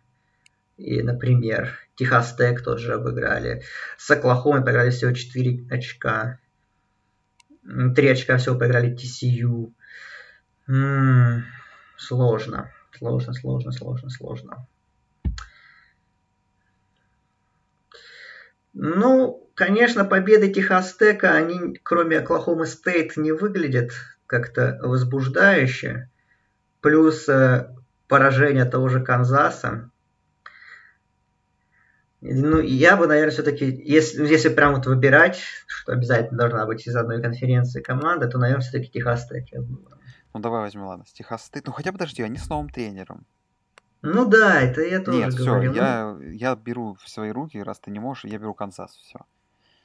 И, например, Техас Тек тоже обыграли. С Оклахомой поиграли всего 4 очка. 3 очка всего поиграли TCU. М-м, сложно. Сложно, сложно, сложно, сложно. Ну, конечно, победы Техастека, они, кроме Оклахомы Стейт, не выглядят как-то возбуждающе. Плюс э, поражение того же Канзаса. Ну, я бы, наверное, все-таки, если, если прям вот выбирать, что обязательно должна быть из одной конференции команда, то, наверное, все-таки Техас Тек Ну, давай возьмем, ладно, Техас Стейт. Ну, хотя подожди, они с новым тренером. Ну да, это я тоже Нет, все, говорил. я, я беру в свои руки, раз ты не можешь, я беру Канзас, все.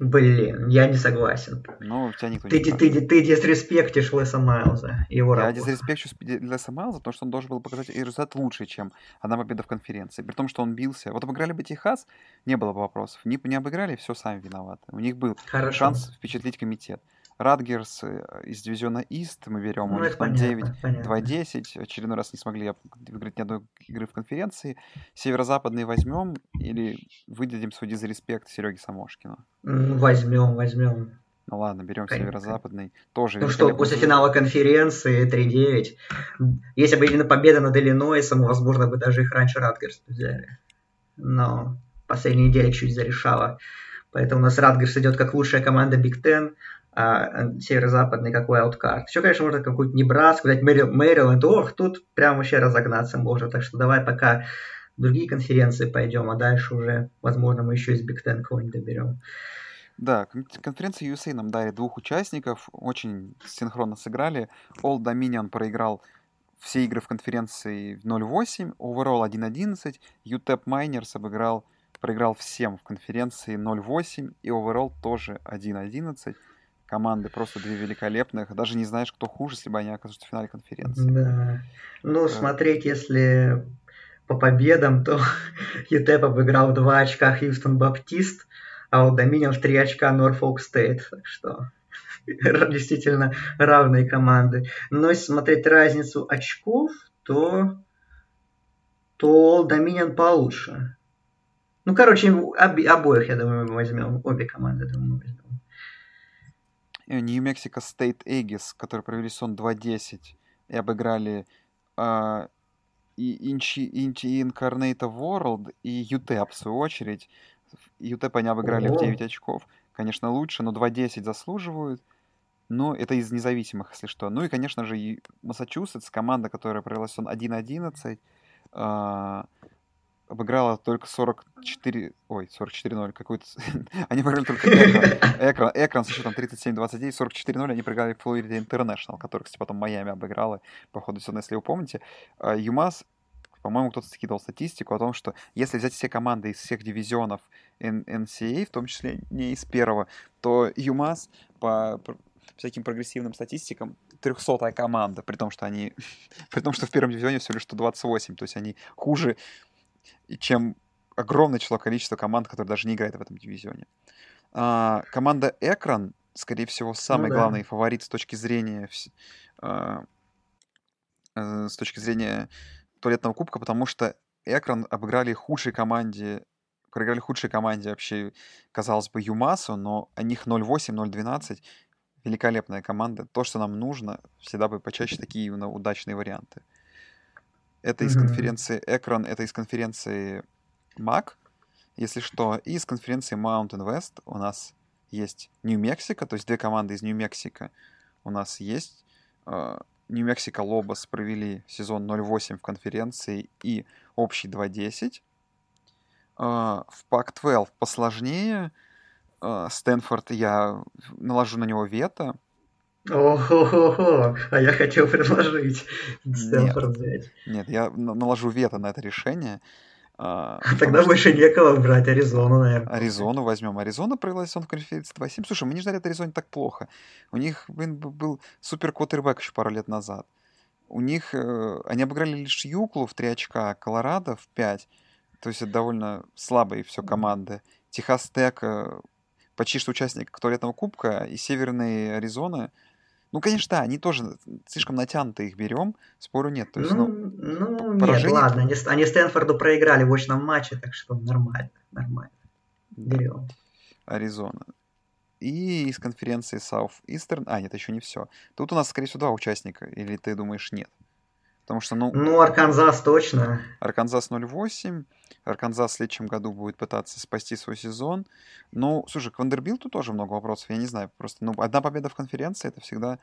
Блин, я не согласен. Ну, у тебя никто ты, не ты, ты, ты дисреспектишь Леса Майлза, его Я работу. дисреспекчу Леса Майлза, потому что он должен был показать результат лучше, чем одна победа в конференции. При том, что он бился. Вот обыграли бы Техас, не было бы вопросов. Не, не обыграли, все сами виноваты. У них был Хорошо. шанс впечатлить комитет. Радгерс э, из дивизиона Ист мы берем, ну, у них там 9-2-10, очередной раз не смогли выиграть ни одной игры в конференции. Северо-западный возьмем или выдадим свой дизреспект Сереге Самошкину? Возьмем, возьмем. Ну ладно, берем северо-западный. Тоже ну что, после финала конференции 3-9. Если бы именно победа над Иллинойсом, возможно, бы даже их раньше Радгерс взяли. Но последняя неделя чуть зарешала. Поэтому у нас Радгерс идет как лучшая команда Биг Ten а, северо-западный как wildcard. Еще, конечно, можно какую-то Небраску взять, Мэриленд. Ох, тут прям вообще разогнаться можно. Так что давай пока другие конференции пойдем, а дальше уже, возможно, мы еще из Биг Ten кого-нибудь доберем. Да, конференция USA нам дали двух участников, очень синхронно сыграли. All Dominion проиграл все игры в конференции 0-8, Overall 1-11, UTEP Miners обыграл, проиграл всем в конференции 0-8 и Overall тоже 1-11 команды просто две великолепных. Даже не знаешь, кто хуже, если бы они окажутся в финале конференции. Да. Ну, смотреть, если по победам, то <laughs> ЮТЕП обыграл два очка Хьюстон Баптист, а у Доминион в три очка Норфолк Стейт. Так что <laughs> действительно равные команды. Но если смотреть разницу очков, то то Доминион получше. Ну, короче, обоих, я думаю, мы возьмем. Обе команды, думаю, мы возьмем. Нью-Мексико Стейт Эггис, которые провели сон 2-10 и обыграли э, и Инчи Incarnate World, и UTEP, в свою очередь. UTEP они обыграли в 9 очков. Конечно, лучше, но 2-10 заслуживают. Но это из независимых, если что. Ну и, конечно же, и Массачусетс, команда, которая провела сезон 1-11, э, обыграла только 44... Ой, 44-0. Какой-то... <laughs> они проиграли только экран. экран. Со счетом 37-29, 44-0 они проиграли Флорида Интернешнл, который, кстати, потом Майами обыграла по ходу сезона, если вы помните. А, ЮМАС по-моему, кто-то скидывал статистику о том, что если взять все команды из всех дивизионов NCAA, в том числе не из первого, то ЮМАС по всяким прогрессивным статистикам 300-я команда, при том, что они, <laughs> при том, что в первом дивизионе всего лишь 128, то есть они хуже чем огромное число количества команд, которые даже не играют в этом дивизионе. А, команда Экран, скорее всего, самый ну, да. главный фаворит с точки зрения а, э, с точки зрения туалетного кубка, потому что Экран обыграли худшей команде, проиграли худшей команде вообще, казалось бы, Юмасу, но о них 0-8, 0-12. Великолепная команда. То, что нам нужно, всегда бы почаще такие удачные варианты. Это из конференции Экрон, это из конференции Mac, если что, и из конференции Mountain West у нас есть Нью-Мексико, то есть две команды из Нью-Мексико у нас есть. А, Нью-Мексико Лобос провели сезон 0-8 в конференции и общий 2-10. А, в Пак-12 посложнее. А, Стэнфорд я наложу на него вето, Ого, а я хотел предложить Стэнфорд взять. Нет, я наложу вето на это решение. А, Тогда больше некого брать Аризону, наверное. Аризону возьмем. Аризона провела сезон в конференции 2-7. Слушай, мы не ждали от Аризоне так плохо. У них блин, был супер квотербек еще пару лет назад. У них... Э, они обыграли лишь Юклу в 3 очка, Колорадо в 5. То есть это довольно слабые все команды. Техас Тек э, почти что участник туалетного кубка, и Северная Аризона ну, конечно, да, они тоже слишком натянуто их берем, спору нет. То есть, ну, ну, ну поражение... нет, ладно, они, они Стэнфорду проиграли в очном матче, так что нормально, нормально. Берем. Аризона. И из конференции South Eastern... А, нет, еще не все. Тут у нас, скорее всего, два участника. Или ты думаешь, нет? Потому что, ну... Ну, Арканзас точно. Арканзас 0-8. Арканзас в следующем году будет пытаться спасти свой сезон. Ну, слушай, к Вандербилту тоже много вопросов. Я не знаю, просто, ну, одна победа в конференции — это всегда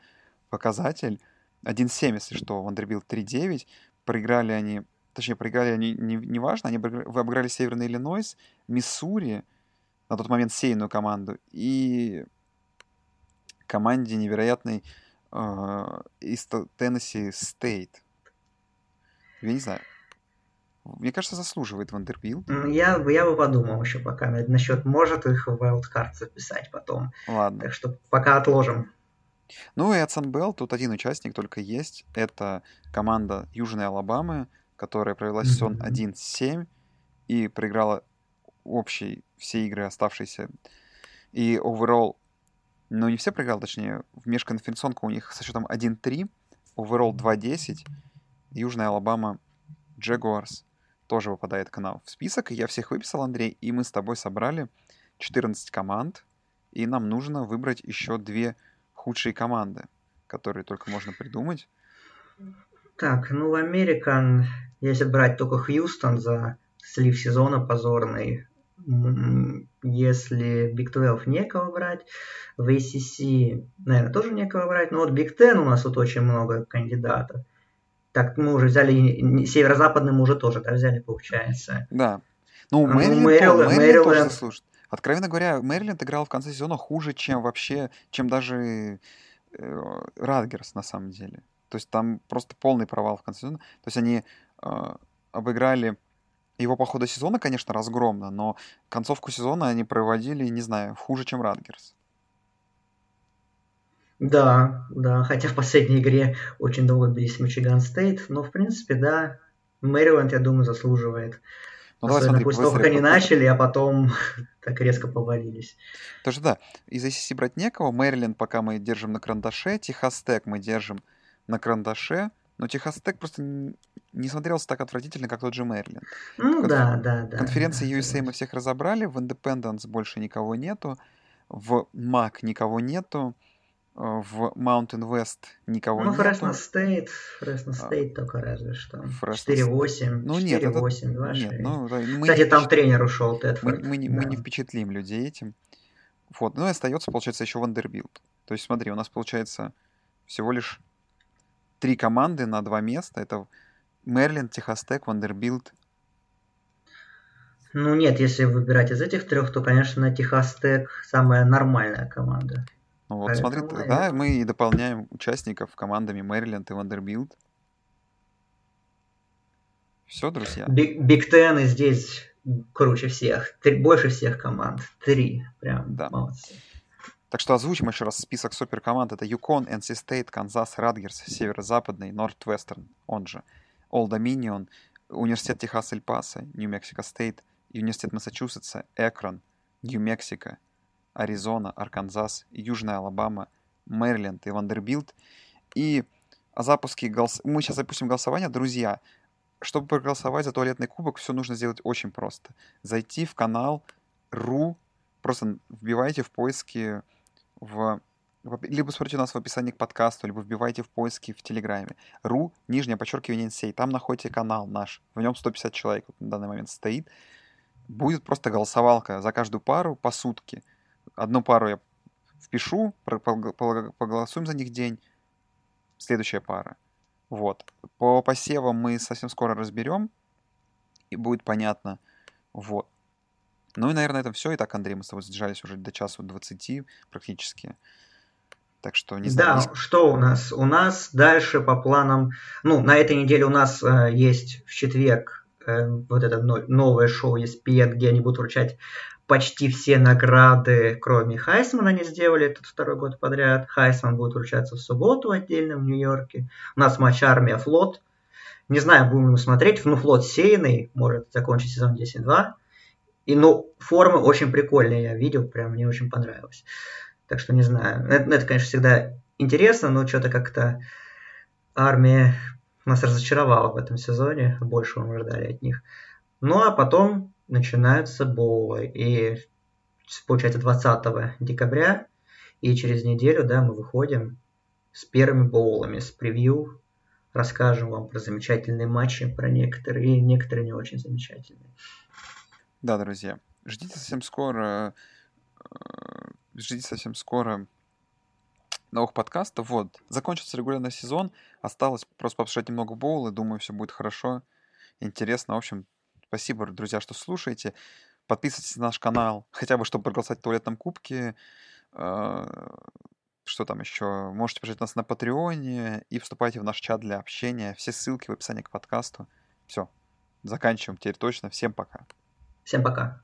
показатель. 1-7, если что, Вандербилт 3-9. Проиграли они, точнее, проиграли они, не, не важно, они обыграли, обыграли Северный Иллинойс, Миссури, на тот момент сеяную команду, и команде невероятной э, из Теннесси Стейт. Я не знаю. Мне кажется, заслуживает Вандербилд. Я, я бы подумал еще пока насчет, может их в Wildcard записать потом. Ладно. Так что пока отложим. Ну и от Sun Belt тут один участник только есть. Это команда Южной Алабамы, которая провела сезон mm-hmm. 1-7 и проиграла общие все игры оставшиеся. И overall, ну не все проиграл, точнее, в межконференционку у них со счетом 1-3, overall 2-10, Южная Алабама Jaguars тоже выпадает к нам в список. Я всех выписал, Андрей, и мы с тобой собрали 14 команд, и нам нужно выбрать еще две худшие команды, которые только можно придумать. Так, ну в Американ, если брать только Хьюстон за слив сезона позорный, если Big 12 некого брать, в ACC, наверное, тоже некого брать, но вот Big Ten у нас тут очень много кандидатов. Так, мы уже взяли, северо-западный мы уже тоже, да, взяли, получается. Да. Ну, Мэриленд, Мэриленд, Мэриленд, Мэриленд тоже заслужит. Откровенно говоря, Мэриленд играл в конце сезона хуже, чем вообще, чем даже э, Радгерс, на самом деле. То есть там просто полный провал в конце сезона. То есть они э, обыграли его по ходу сезона, конечно, разгромно, но концовку сезона они проводили, не знаю, хуже, чем Радгерс. Да, да, хотя в последней игре очень долго бились Мичиган Стейт, но в принципе, да, Мэриленд, я думаю, заслуживает. Ну, давай, смотри, после того, как они начали, а потом <laughs> так резко повалились. Тоже да, из ACC брать некого, Мэриленд пока мы держим на карандаше, Техас Тек мы держим на карандаше, но Техас Тек просто не смотрелся так отвратительно, как тот же Мэриленд. Ну да, да, да. Конференции да, USA мы всех разобрали, в Independence больше никого нету, в MAC никого нету, в Mountain West никого Ну, нету. Фресно Стейт, Фресно А, Стейт только разве что. Фресно 4-8, Ну нет, это... 4-8, 2 Нет, ну, это мы Кстати, не там впечат- тренер ушел, мы, Тедфорд. мы, не, мы не Да. впечатлим людей этим. Вот. Ну и остается, получается, еще Вандербилд. То есть, смотри, у нас получается всего лишь три команды на два места. Это Мэриленд, Техас Тек, Вандербилд. Ну нет, если выбирать из этих трех, то, конечно, Техас Тек самая нормальная команда. Ну вот, смотри, Поэтому, да, мы и дополняем участников командами Мэриленд и Вандербилд. Все, друзья. Big Ten и здесь круче всех. Три- больше всех команд. Три. Прям Да. молодцы. Так что озвучим еще раз список суперкоманд. Это Юкон, NC State, Канзас, Радгерс, Северо-Западный, Нортвестерн, он же Олд Доминион, Университет Техас Эль Паса, Нью-Мексико Стейт, Университет Массачусетса, Экрон, Нью-Мексико, Аризона, Арканзас, Южная Алабама, Мэриленд и Вандербилд. И о запуске голос... Мы сейчас запустим голосование. Друзья, чтобы проголосовать за туалетный кубок, все нужно сделать очень просто. Зайти в канал РУ, просто вбивайте в поиске в... Либо смотрите у нас в описании к подкасту, либо вбивайте в поиски в Телеграме. РУ, нижнее подчеркивание NSA. Там находите канал наш. В нем 150 человек вот на данный момент стоит. Будет просто голосовалка за каждую пару по сутки. Одну пару я впишу, про- пол- пол- поголосуем за них день. Следующая пара. Вот. По посевам мы совсем скоро разберем, и будет понятно. Вот. Ну и, наверное, это все. Итак, Андрей, мы с тобой задержались уже до часу 20 практически. Так что, не знаю, Да, что у нас? У нас дальше по планам... Ну, на этой неделе у нас э, есть в четверг э, вот это но- новое шоу ESPN, где они будут вручать почти все награды, кроме Хайсмана они сделали этот второй год подряд. Хайсман будет вручаться в субботу отдельно в Нью-Йорке. У нас матч Армия-Флот. Не знаю, будем ли мы смотреть. Ну, Флот сеянный, может закончить сезон 10-2. И, ну, формы очень прикольные я видел, прям мне очень понравилось. Так что не знаю. Это, это, конечно, всегда интересно, но что-то как-то армия нас разочаровала в этом сезоне. Большего мы ждали от них. Ну, а потом начинаются боулы. И получается 20 декабря. И через неделю, да, мы выходим с первыми боулами, с превью. Расскажем вам про замечательные матчи, про некоторые, и некоторые не очень замечательные. Да, друзья, ждите совсем скоро, э, ждите совсем скоро новых подкастов. Вот, закончился регулярный сезон, осталось просто послушать немного боула, думаю, все будет хорошо, интересно. В общем, спасибо, друзья, что слушаете. Подписывайтесь на наш канал, хотя бы, чтобы проголосовать в туалетном кубке. Э, Что там еще? Можете пожать нас на Патреоне и вступайте в наш чат для общения. Все ссылки в описании к подкасту. Все, заканчиваем теперь точно. Всем пока. Всем пока.